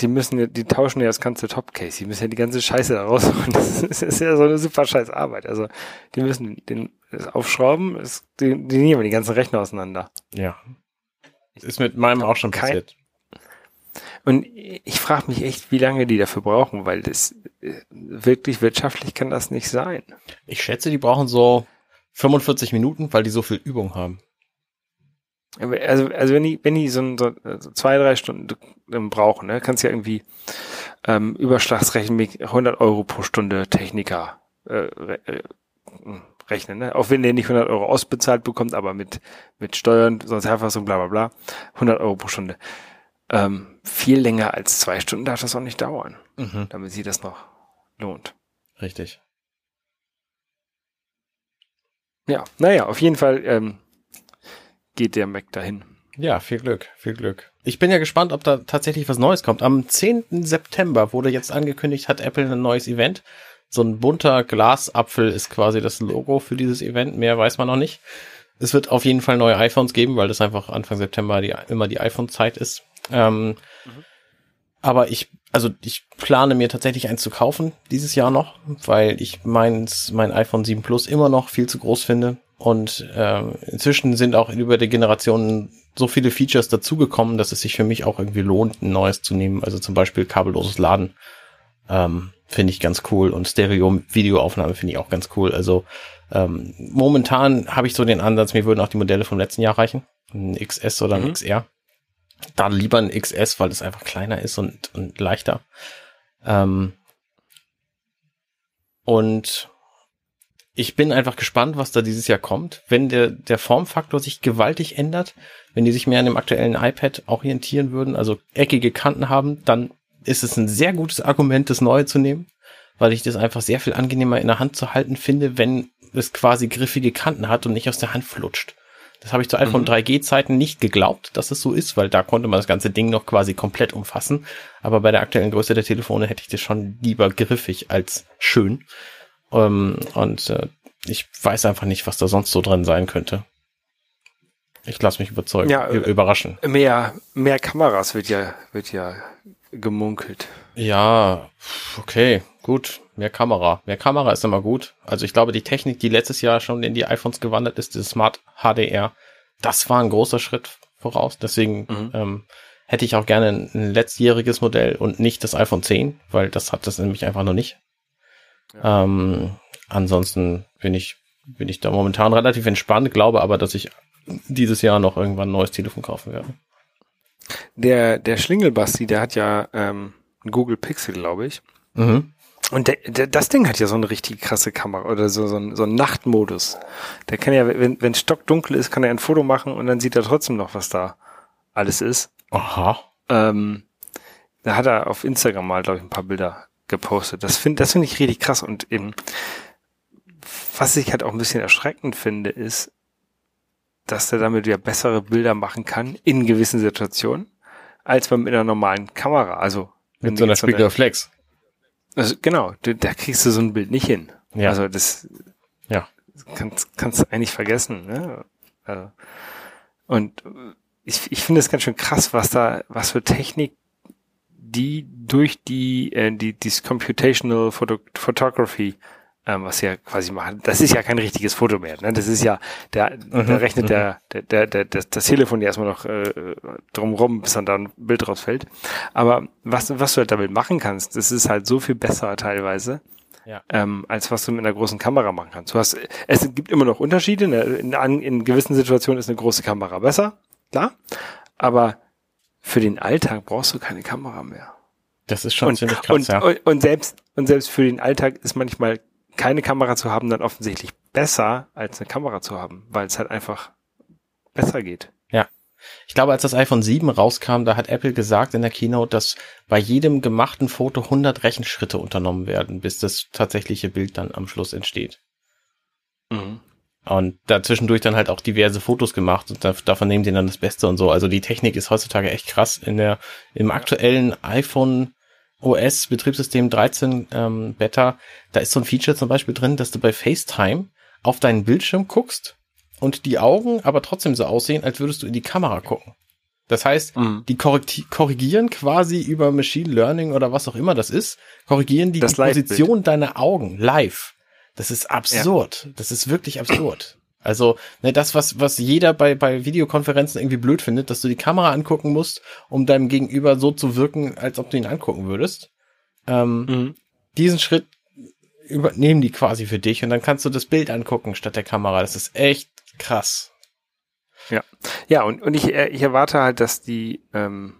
Die müssen ja, die tauschen ja das ganze Topcase. Die müssen ja die ganze Scheiße da rausholen. Das ist, ist ja so eine super scheiß Arbeit. Also, die müssen den das aufschrauben, es, die, die nehmen die ganzen Rechner auseinander. Ja. Ist mit meinem auch schon Kein- passiert. Und ich frage mich echt, wie lange die dafür brauchen, weil das äh, wirklich wirtschaftlich kann das nicht sein. Ich schätze, die brauchen so 45 Minuten, weil die so viel Übung haben. Also, also wenn die, wenn die so, so, so zwei, drei Stunden brauchen, ne, kannst du ja irgendwie ähm, Überschlagsrechnen 100 Euro pro Stunde Techniker äh, äh, rechnen, ne? Auch wenn der nicht 100 Euro ausbezahlt bekommt, aber mit, mit Steuern, sonst Sozialversicherung, bla bla bla, 100 Euro pro Stunde. Ähm, viel länger als zwei Stunden darf das auch nicht dauern, mhm. damit sie das noch lohnt. Richtig. Ja, naja, auf jeden Fall ähm, geht der Mac dahin. Ja, viel Glück, viel Glück. Ich bin ja gespannt, ob da tatsächlich was Neues kommt. Am 10. September wurde jetzt angekündigt, hat Apple ein neues Event. So ein bunter Glasapfel ist quasi das Logo für dieses Event. Mehr weiß man noch nicht. Es wird auf jeden Fall neue iPhones geben, weil das einfach Anfang September die, immer die iPhone-Zeit ist. Ähm, mhm. Aber ich, also ich plane mir tatsächlich eins zu kaufen dieses Jahr noch, weil ich meins, mein iPhone 7 Plus immer noch viel zu groß finde. Und äh, inzwischen sind auch über die Generationen so viele Features dazugekommen, dass es sich für mich auch irgendwie lohnt, ein neues zu nehmen. Also zum Beispiel kabelloses Laden ähm, finde ich ganz cool und Stereo-Videoaufnahme finde ich auch ganz cool. Also ähm, momentan habe ich so den Ansatz, mir würden auch die Modelle vom letzten Jahr reichen. Ein XS oder ein mhm. XR. Da lieber ein XS, weil es einfach kleiner ist und, und leichter. Ähm, und ich bin einfach gespannt, was da dieses Jahr kommt. Wenn der, der Formfaktor sich gewaltig ändert, wenn die sich mehr an dem aktuellen iPad orientieren würden, also eckige Kanten haben, dann ist es ein sehr gutes Argument, das Neue zu nehmen, weil ich das einfach sehr viel angenehmer in der Hand zu halten finde, wenn es quasi griffige Kanten hat und nicht aus der Hand flutscht. Das habe ich zu iPhone mhm. 3G-Zeiten nicht geglaubt, dass es so ist, weil da konnte man das ganze Ding noch quasi komplett umfassen. Aber bei der aktuellen Größe der Telefone hätte ich das schon lieber griffig als schön. Ähm, und äh, ich weiß einfach nicht, was da sonst so drin sein könnte. Ich lasse mich überzeugen, ja, überraschen. Mehr, mehr Kameras wird ja, wird ja gemunkelt. Ja, okay, gut. Mehr Kamera. Mehr Kamera ist immer gut. Also ich glaube, die Technik, die letztes Jahr schon in die iPhones gewandert ist, das Smart HDR, das war ein großer Schritt voraus. Deswegen mhm. ähm, hätte ich auch gerne ein, ein letztjähriges Modell und nicht das iPhone 10, weil das hat das nämlich einfach noch nicht. Ja. Ähm, ansonsten bin ich, bin ich da momentan relativ entspannt, glaube aber, dass ich dieses Jahr noch irgendwann ein neues Telefon kaufen werde. Der, der Schlingelbasti, der hat ja ähm, Google Pixel, glaube ich. Mhm. Und der, der, das Ding hat ja so eine richtig krasse Kamera oder so, so, ein, so ein Nachtmodus. Der kann ja, wenn wenn stockdunkel ist, kann er ein Foto machen und dann sieht er trotzdem noch, was da alles ist. Aha. Ähm, da hat er auf Instagram mal, glaube ich, ein paar Bilder gepostet. Das finde das finde ich richtig krass. Und eben, was ich halt auch ein bisschen erschreckend finde, ist, dass der damit ja bessere Bilder machen kann in gewissen Situationen, als man mit einer normalen Kamera. Also mit so einer Spiegelreflex. Also genau, da, da kriegst du so ein Bild nicht hin. Ja. Also das ja. kannst, kannst du eigentlich vergessen. Ne? Also, und ich, ich finde es ganz schön krass, was da, was für Technik die durch die, äh, die, dieses Computational Photo Photography ähm, was sie ja quasi machen. Das ist ja kein richtiges Foto mehr. Ne? Das ist ja, der, mhm, da rechnet der, der, der, der, das, das Telefon ja erstmal noch äh, drumrum, bis dann da ein Bild rausfällt. Aber was, was du halt damit machen kannst, das ist halt so viel besser teilweise. Ja. Ähm, als was du mit einer großen Kamera machen kannst. Du hast, es gibt immer noch Unterschiede. Ne? In, in, in gewissen Situationen ist eine große Kamera besser, klar. Aber für den Alltag brauchst du keine Kamera mehr. Das ist schon und, ziemlich krass, und, ja. Und, und selbst und selbst für den Alltag ist manchmal keine Kamera zu haben dann offensichtlich besser, als eine Kamera zu haben, weil es halt einfach besser geht. Ja. Ich glaube, als das iPhone 7 rauskam, da hat Apple gesagt in der Keynote, dass bei jedem gemachten Foto 100 Rechenschritte unternommen werden, bis das tatsächliche Bild dann am Schluss entsteht. Mhm. Und dazwischendurch dann halt auch diverse Fotos gemacht und davon nehmen sie dann das Beste und so. Also die Technik ist heutzutage echt krass. In der, im aktuellen iPhone OS Betriebssystem 13 ähm, Beta, da ist so ein Feature zum Beispiel drin, dass du bei FaceTime auf deinen Bildschirm guckst und die Augen aber trotzdem so aussehen, als würdest du in die Kamera gucken. Das heißt, mhm. die korrigieren quasi über Machine Learning oder was auch immer das ist, korrigieren die, die Position deiner Augen live. Das ist absurd. Ja. Das ist wirklich absurd. Also, ne, das, was, was jeder bei, bei Videokonferenzen irgendwie blöd findet, dass du die Kamera angucken musst, um deinem Gegenüber so zu wirken, als ob du ihn angucken würdest. Ähm, mhm. Diesen Schritt übernehmen die quasi für dich und dann kannst du das Bild angucken statt der Kamera. Das ist echt krass. Ja, ja und, und ich, äh, ich erwarte halt, dass die ähm,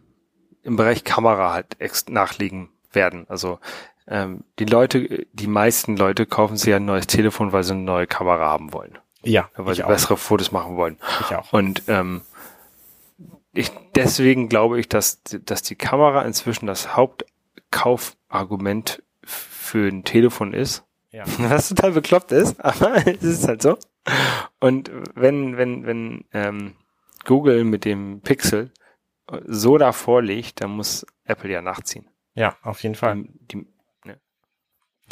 im Bereich Kamera halt ex nachlegen werden. Also ähm, die Leute, die meisten Leute kaufen sich ein neues Telefon, weil sie eine neue Kamera haben wollen. Ja, weil sie bessere Fotos machen wollen. Ich auch. Und ähm, ich, deswegen glaube ich, dass, dass die Kamera inzwischen das Hauptkaufargument für ein Telefon ist. Ja. Was total bekloppt ist, aber es ist halt so. Und wenn, wenn, wenn ähm, Google mit dem Pixel so davor liegt, dann muss Apple ja nachziehen. Ja, auf jeden Fall. Die, die.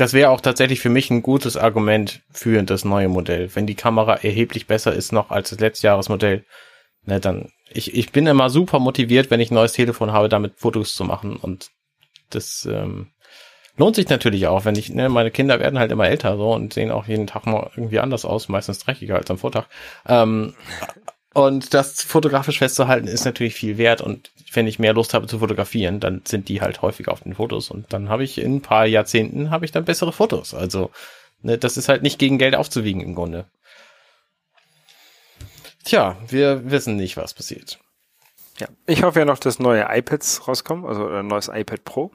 Das wäre auch tatsächlich für mich ein gutes Argument für das neue Modell. Wenn die Kamera erheblich besser ist noch als das Letztjahresmodell, ne, dann ich, ich bin immer super motiviert, wenn ich ein neues Telefon habe, damit Fotos zu machen. Und das ähm, lohnt sich natürlich auch, wenn ich, ne, meine Kinder werden halt immer älter so und sehen auch jeden Tag mal irgendwie anders aus, meistens dreckiger als am Vortag. Ähm, und das fotografisch festzuhalten ist natürlich viel wert und wenn ich mehr Lust habe zu fotografieren, dann sind die halt häufiger auf den Fotos und dann habe ich in ein paar Jahrzehnten habe ich dann bessere Fotos. Also ne, das ist halt nicht gegen Geld aufzuwiegen im Grunde. Tja, wir wissen nicht, was passiert. Ja, ich hoffe ja noch, dass neue iPads rauskommen, also ein neues iPad Pro.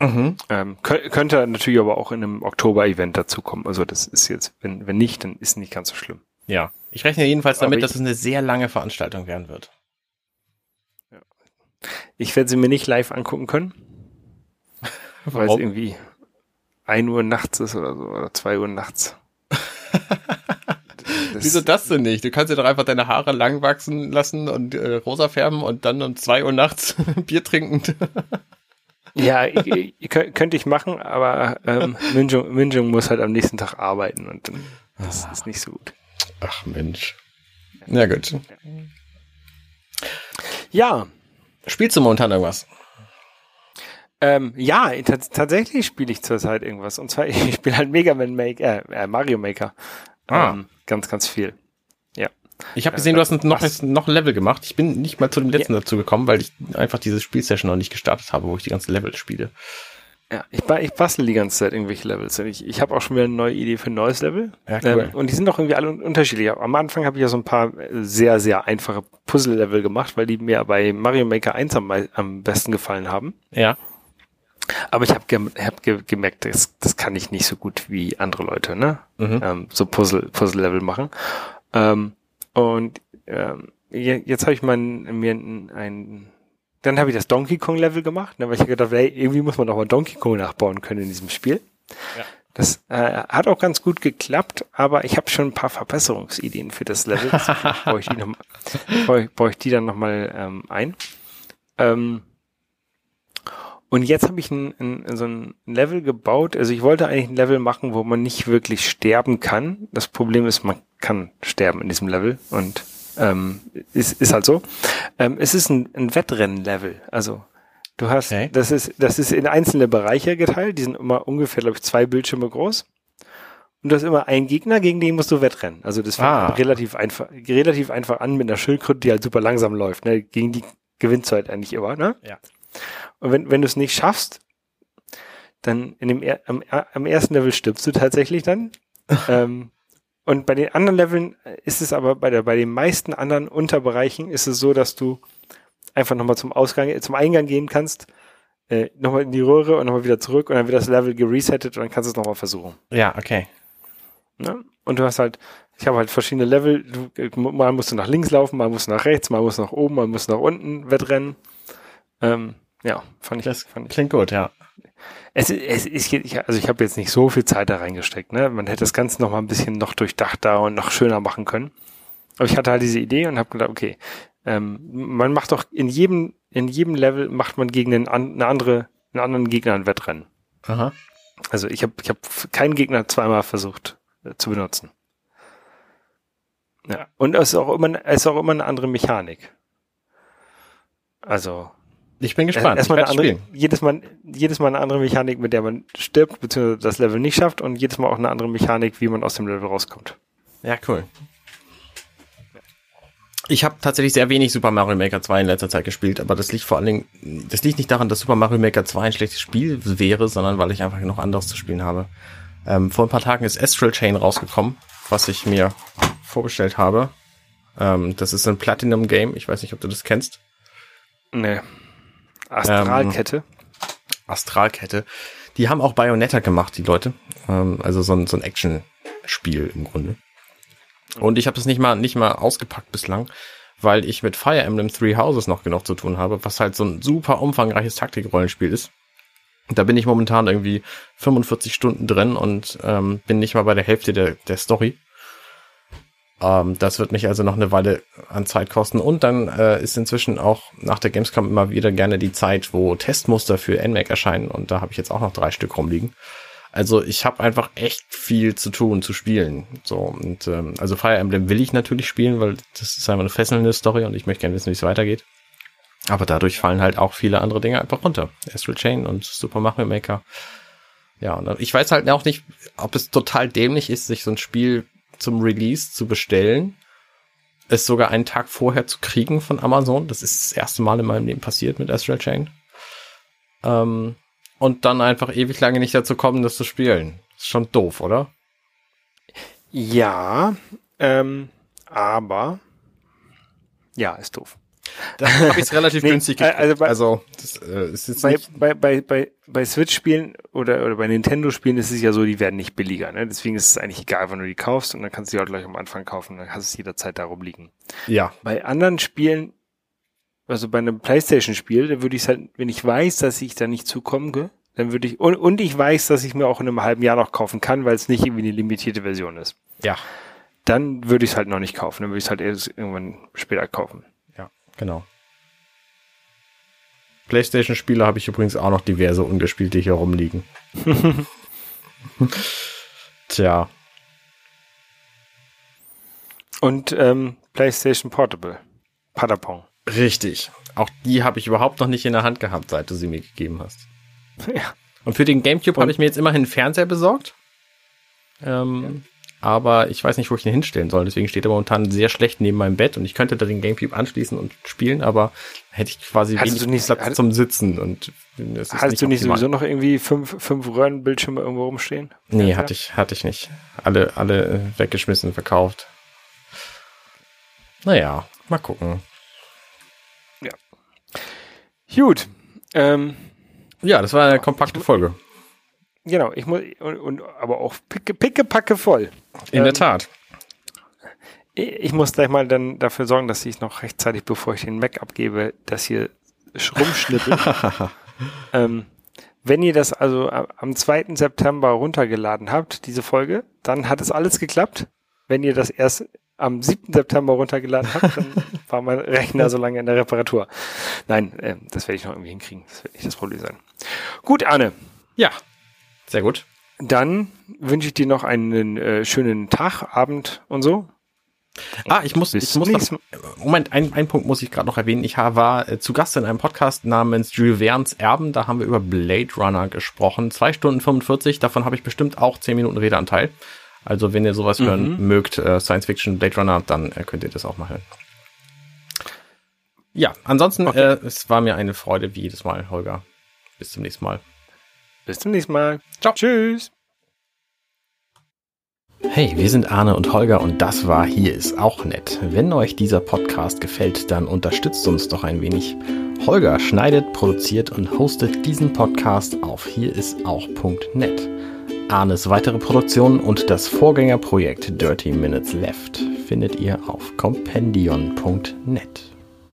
Mhm. Ähm, könnte natürlich aber auch in einem Oktober-Event dazukommen. Also das ist jetzt, wenn, wenn nicht, dann ist nicht ganz so schlimm. Ja, ich rechne jedenfalls damit, dass es eine sehr lange Veranstaltung werden wird. Ich werde sie mir nicht live angucken können, weil es irgendwie ein Uhr nachts ist oder so, oder zwei Uhr nachts. Das Wieso das denn nicht? Du kannst dir doch einfach deine Haare lang wachsen lassen und äh, rosa färben und dann um zwei Uhr nachts Bier trinken. ja, ich, ich, könnte ich machen, aber ähm, Minjung, Minjung muss halt am nächsten Tag arbeiten und dann, das ah. ist nicht so gut. Ach Mensch. Na gut. Ja. Spielst du momentan irgendwas? Ähm, ja, tatsächlich spiele ich zurzeit irgendwas. Und zwar, ich spiele halt Mega Man Maker, äh, Mario Maker. Ah. Ähm, ganz, ganz viel. Ja. Ich habe gesehen, du hast noch, noch ein Level gemacht. Ich bin nicht mal zu dem letzten ja. dazu gekommen, weil ich einfach diese Spielsession noch nicht gestartet habe, wo ich die ganzen Level spiele. Ja, ich, ich bastel die ganze Zeit irgendwelche Levels. Ich, ich habe auch schon wieder eine neue Idee für ein neues Level. Ja, cool. Ähm, und die sind doch irgendwie alle unterschiedlich. Am Anfang habe ich ja so ein paar sehr, sehr einfache Puzzle-Level gemacht, weil die mir bei Mario Maker 1 am, am besten gefallen haben. Ja. Aber ich habe ge hab ge gemerkt, das, das kann ich nicht so gut wie andere Leute, ne? Mhm. Ähm, so Puzzle, Puzzle-Level machen. Ähm, und ähm, jetzt habe ich mal mir ein, ein dann habe ich das Donkey Kong Level gemacht, ne, weil ich gedacht, ey, irgendwie muss man doch mal Donkey Kong nachbauen können in diesem Spiel. Ja. Das äh, hat auch ganz gut geklappt, aber ich habe schon ein paar Verbesserungsideen für das Level. baue ich die, noch, baue, baue ich die dann nochmal ähm, ein. Ähm, und jetzt habe ich ein, ein, so ein Level gebaut. Also ich wollte eigentlich ein Level machen, wo man nicht wirklich sterben kann. Das Problem ist, man kann sterben in diesem Level und ähm, ist, ist halt so. Ähm, es ist ein, ein Wettrennen-Level. Also du hast, okay. das ist, das ist in einzelne Bereiche geteilt. Die sind immer ungefähr, glaube ich, zwei Bildschirme groß. Und du hast immer einen Gegner, gegen den musst du wettrennen. Also das fängt ah. relativ einfach, relativ einfach an mit einer Schildkröte, die halt super langsam läuft. Ne? Gegen die gewinnst du halt eigentlich immer. Ne? Ja. Und wenn, wenn du es nicht schaffst, dann in dem am, am ersten Level stirbst du tatsächlich dann. ähm, und bei den anderen Leveln ist es aber bei der, bei den meisten anderen Unterbereichen ist es so, dass du einfach nochmal zum Ausgang, zum Eingang gehen kannst, äh, nochmal in die Röhre und nochmal wieder zurück und dann wird das Level geresettet und dann kannst du es nochmal versuchen. Ja, okay. Ne? Und du hast halt, ich habe halt verschiedene Level, du, mal musst du nach links laufen, mal musst du nach rechts, mal musst du nach oben, mal musst du nach unten wettrennen. Ähm, ja, fand ich. Das fand ich. klingt gut, ja. Es, es ist, also ich habe jetzt nicht so viel Zeit da reingesteckt, ne? Man hätte das Ganze noch mal ein bisschen noch durchdachter und noch schöner machen können. Aber ich hatte halt diese Idee und habe gedacht, okay, ähm, man macht doch in jedem, in jedem Level macht man gegen einen, eine andere, einen anderen Gegner ein Wettrennen. Aha. Also ich habe ich hab keinen Gegner zweimal versucht äh, zu benutzen. Ja. Und es ist auch immer, es ist auch immer eine andere Mechanik. Also ich bin gespannt. Erstmal eine andere, jedes Mal, jedes Mal eine andere Mechanik, mit der man stirbt, beziehungsweise das Level nicht schafft und jedes Mal auch eine andere Mechanik, wie man aus dem Level rauskommt. Ja, cool. Ich habe tatsächlich sehr wenig Super Mario Maker 2 in letzter Zeit gespielt, aber das liegt vor allen Dingen, das liegt nicht daran, dass Super Mario Maker 2 ein schlechtes Spiel wäre, sondern weil ich einfach noch anderes zu spielen habe. Ähm, vor ein paar Tagen ist Astral Chain rausgekommen, was ich mir vorbestellt habe. Ähm, das ist ein Platinum-Game. Ich weiß nicht, ob du das kennst. Nee. Astralkette. Ähm, Astralkette. Die haben auch Bayonetta gemacht, die Leute. Ähm, also so ein, so ein Action-Spiel im Grunde. Und ich habe das nicht mal, nicht mal ausgepackt bislang, weil ich mit Fire Emblem Three Houses noch genug zu tun habe, was halt so ein super umfangreiches Taktikrollenspiel ist. Da bin ich momentan irgendwie 45 Stunden drin und ähm, bin nicht mal bei der Hälfte der, der Story. Ähm, das wird mich also noch eine Weile an Zeit kosten. Und dann äh, ist inzwischen auch nach der Gamescom immer wieder gerne die Zeit, wo Testmuster für NMAC erscheinen. Und da habe ich jetzt auch noch drei Stück rumliegen. Also ich habe einfach echt viel zu tun, zu spielen. So und ähm, also Fire Emblem will ich natürlich spielen, weil das ist einfach eine fesselnde Story und ich möchte gerne wissen, wie es weitergeht. Aber dadurch fallen halt auch viele andere Dinge einfach runter. Astral Chain und Super Mario Maker. Ja, und ich weiß halt auch nicht, ob es total dämlich ist, sich so ein Spiel zum Release zu bestellen, es sogar einen Tag vorher zu kriegen von Amazon. Das ist das erste Mal in meinem Leben passiert mit Astral Chain. Ähm, und dann einfach ewig lange nicht dazu kommen, das zu spielen. Ist schon doof, oder? Ja, ähm, aber ja, ist doof. Da habe ich es relativ nee, günstig gekriegt. Also, bei, also das äh, ist jetzt bei, bei, bei, bei, bei Switch-Spielen oder, oder bei Nintendo-Spielen ist es ja so, die werden nicht billiger. Ne? Deswegen ist es eigentlich egal, wann du die kaufst und dann kannst du die auch gleich am Anfang kaufen. Dann kannst du es jederzeit darum liegen. Ja. Bei anderen Spielen, also bei einem Playstation-Spiel, da würde ich es halt, wenn ich weiß, dass ich da nicht zukomme, dann würde ich, und, und ich weiß, dass ich mir auch in einem halben Jahr noch kaufen kann, weil es nicht irgendwie eine limitierte Version ist. Ja. Dann würde ich es halt noch nicht kaufen. Dann würde ich es halt erst irgendwann später kaufen. Genau. PlayStation-Spiele habe ich übrigens auch noch diverse ungespielte hier rumliegen. Tja. Und ähm, PlayStation Portable. Padapong. Richtig. Auch die habe ich überhaupt noch nicht in der Hand gehabt, seit du sie mir gegeben hast. Ja. Und für den GameCube habe ich mir jetzt immerhin einen Fernseher besorgt. Ähm, aber ich weiß nicht, wo ich ihn hinstellen soll. Deswegen steht er momentan sehr schlecht neben meinem Bett und ich könnte da den Gamecube anschließen und spielen, aber hätte ich quasi hattest wenig nicht, Platz hat, zum Sitzen und das ist Hattest nicht du nicht optimal. sowieso noch irgendwie fünf, fünf Röhrenbildschirme irgendwo rumstehen? Nee, hatte ich, hatte ich nicht. Alle, alle äh, weggeschmissen, verkauft. Naja, mal gucken. Ja. Gut. Ähm, ja, das war eine kompakte Folge. Genau, ich muss, und, und aber auch picke, picke, packe voll. In ähm, der Tat. Ich muss gleich mal dann dafür sorgen, dass ich noch rechtzeitig, bevor ich den Mac abgebe, das hier rumschnippel. ähm, wenn ihr das also am 2. September runtergeladen habt, diese Folge, dann hat es alles geklappt. Wenn ihr das erst am 7. September runtergeladen habt, dann war mein Rechner so lange in der Reparatur. Nein, äh, das werde ich noch irgendwie hinkriegen. Das wird nicht das Problem sein. Gut, Arne. Ja, sehr gut. Dann wünsche ich dir noch einen äh, schönen Tag, Abend und so. Ah, ich muss, ich muss noch, Moment, ein, ein Punkt muss ich gerade noch erwähnen. Ich war äh, zu Gast in einem Podcast namens Jules Verne's Erben. Da haben wir über Blade Runner gesprochen. Zwei Stunden 45, davon habe ich bestimmt auch zehn Minuten Redeanteil. Also wenn ihr sowas mhm. hören mögt, äh, Science Fiction, Blade Runner, dann äh, könnt ihr das auch mal hören. Ja, ansonsten, okay. äh, es war mir eine Freude wie jedes Mal, Holger. Bis zum nächsten Mal. Bis zum nächsten Mal. Ciao. Tschüss. Hey, wir sind Arne und Holger und das war Hier ist auch nett. Wenn euch dieser Podcast gefällt, dann unterstützt uns doch ein wenig. Holger schneidet, produziert und hostet diesen Podcast auf hierisauch.net. Arnes weitere Produktionen und das Vorgängerprojekt Dirty Minutes Left findet ihr auf compendion.net.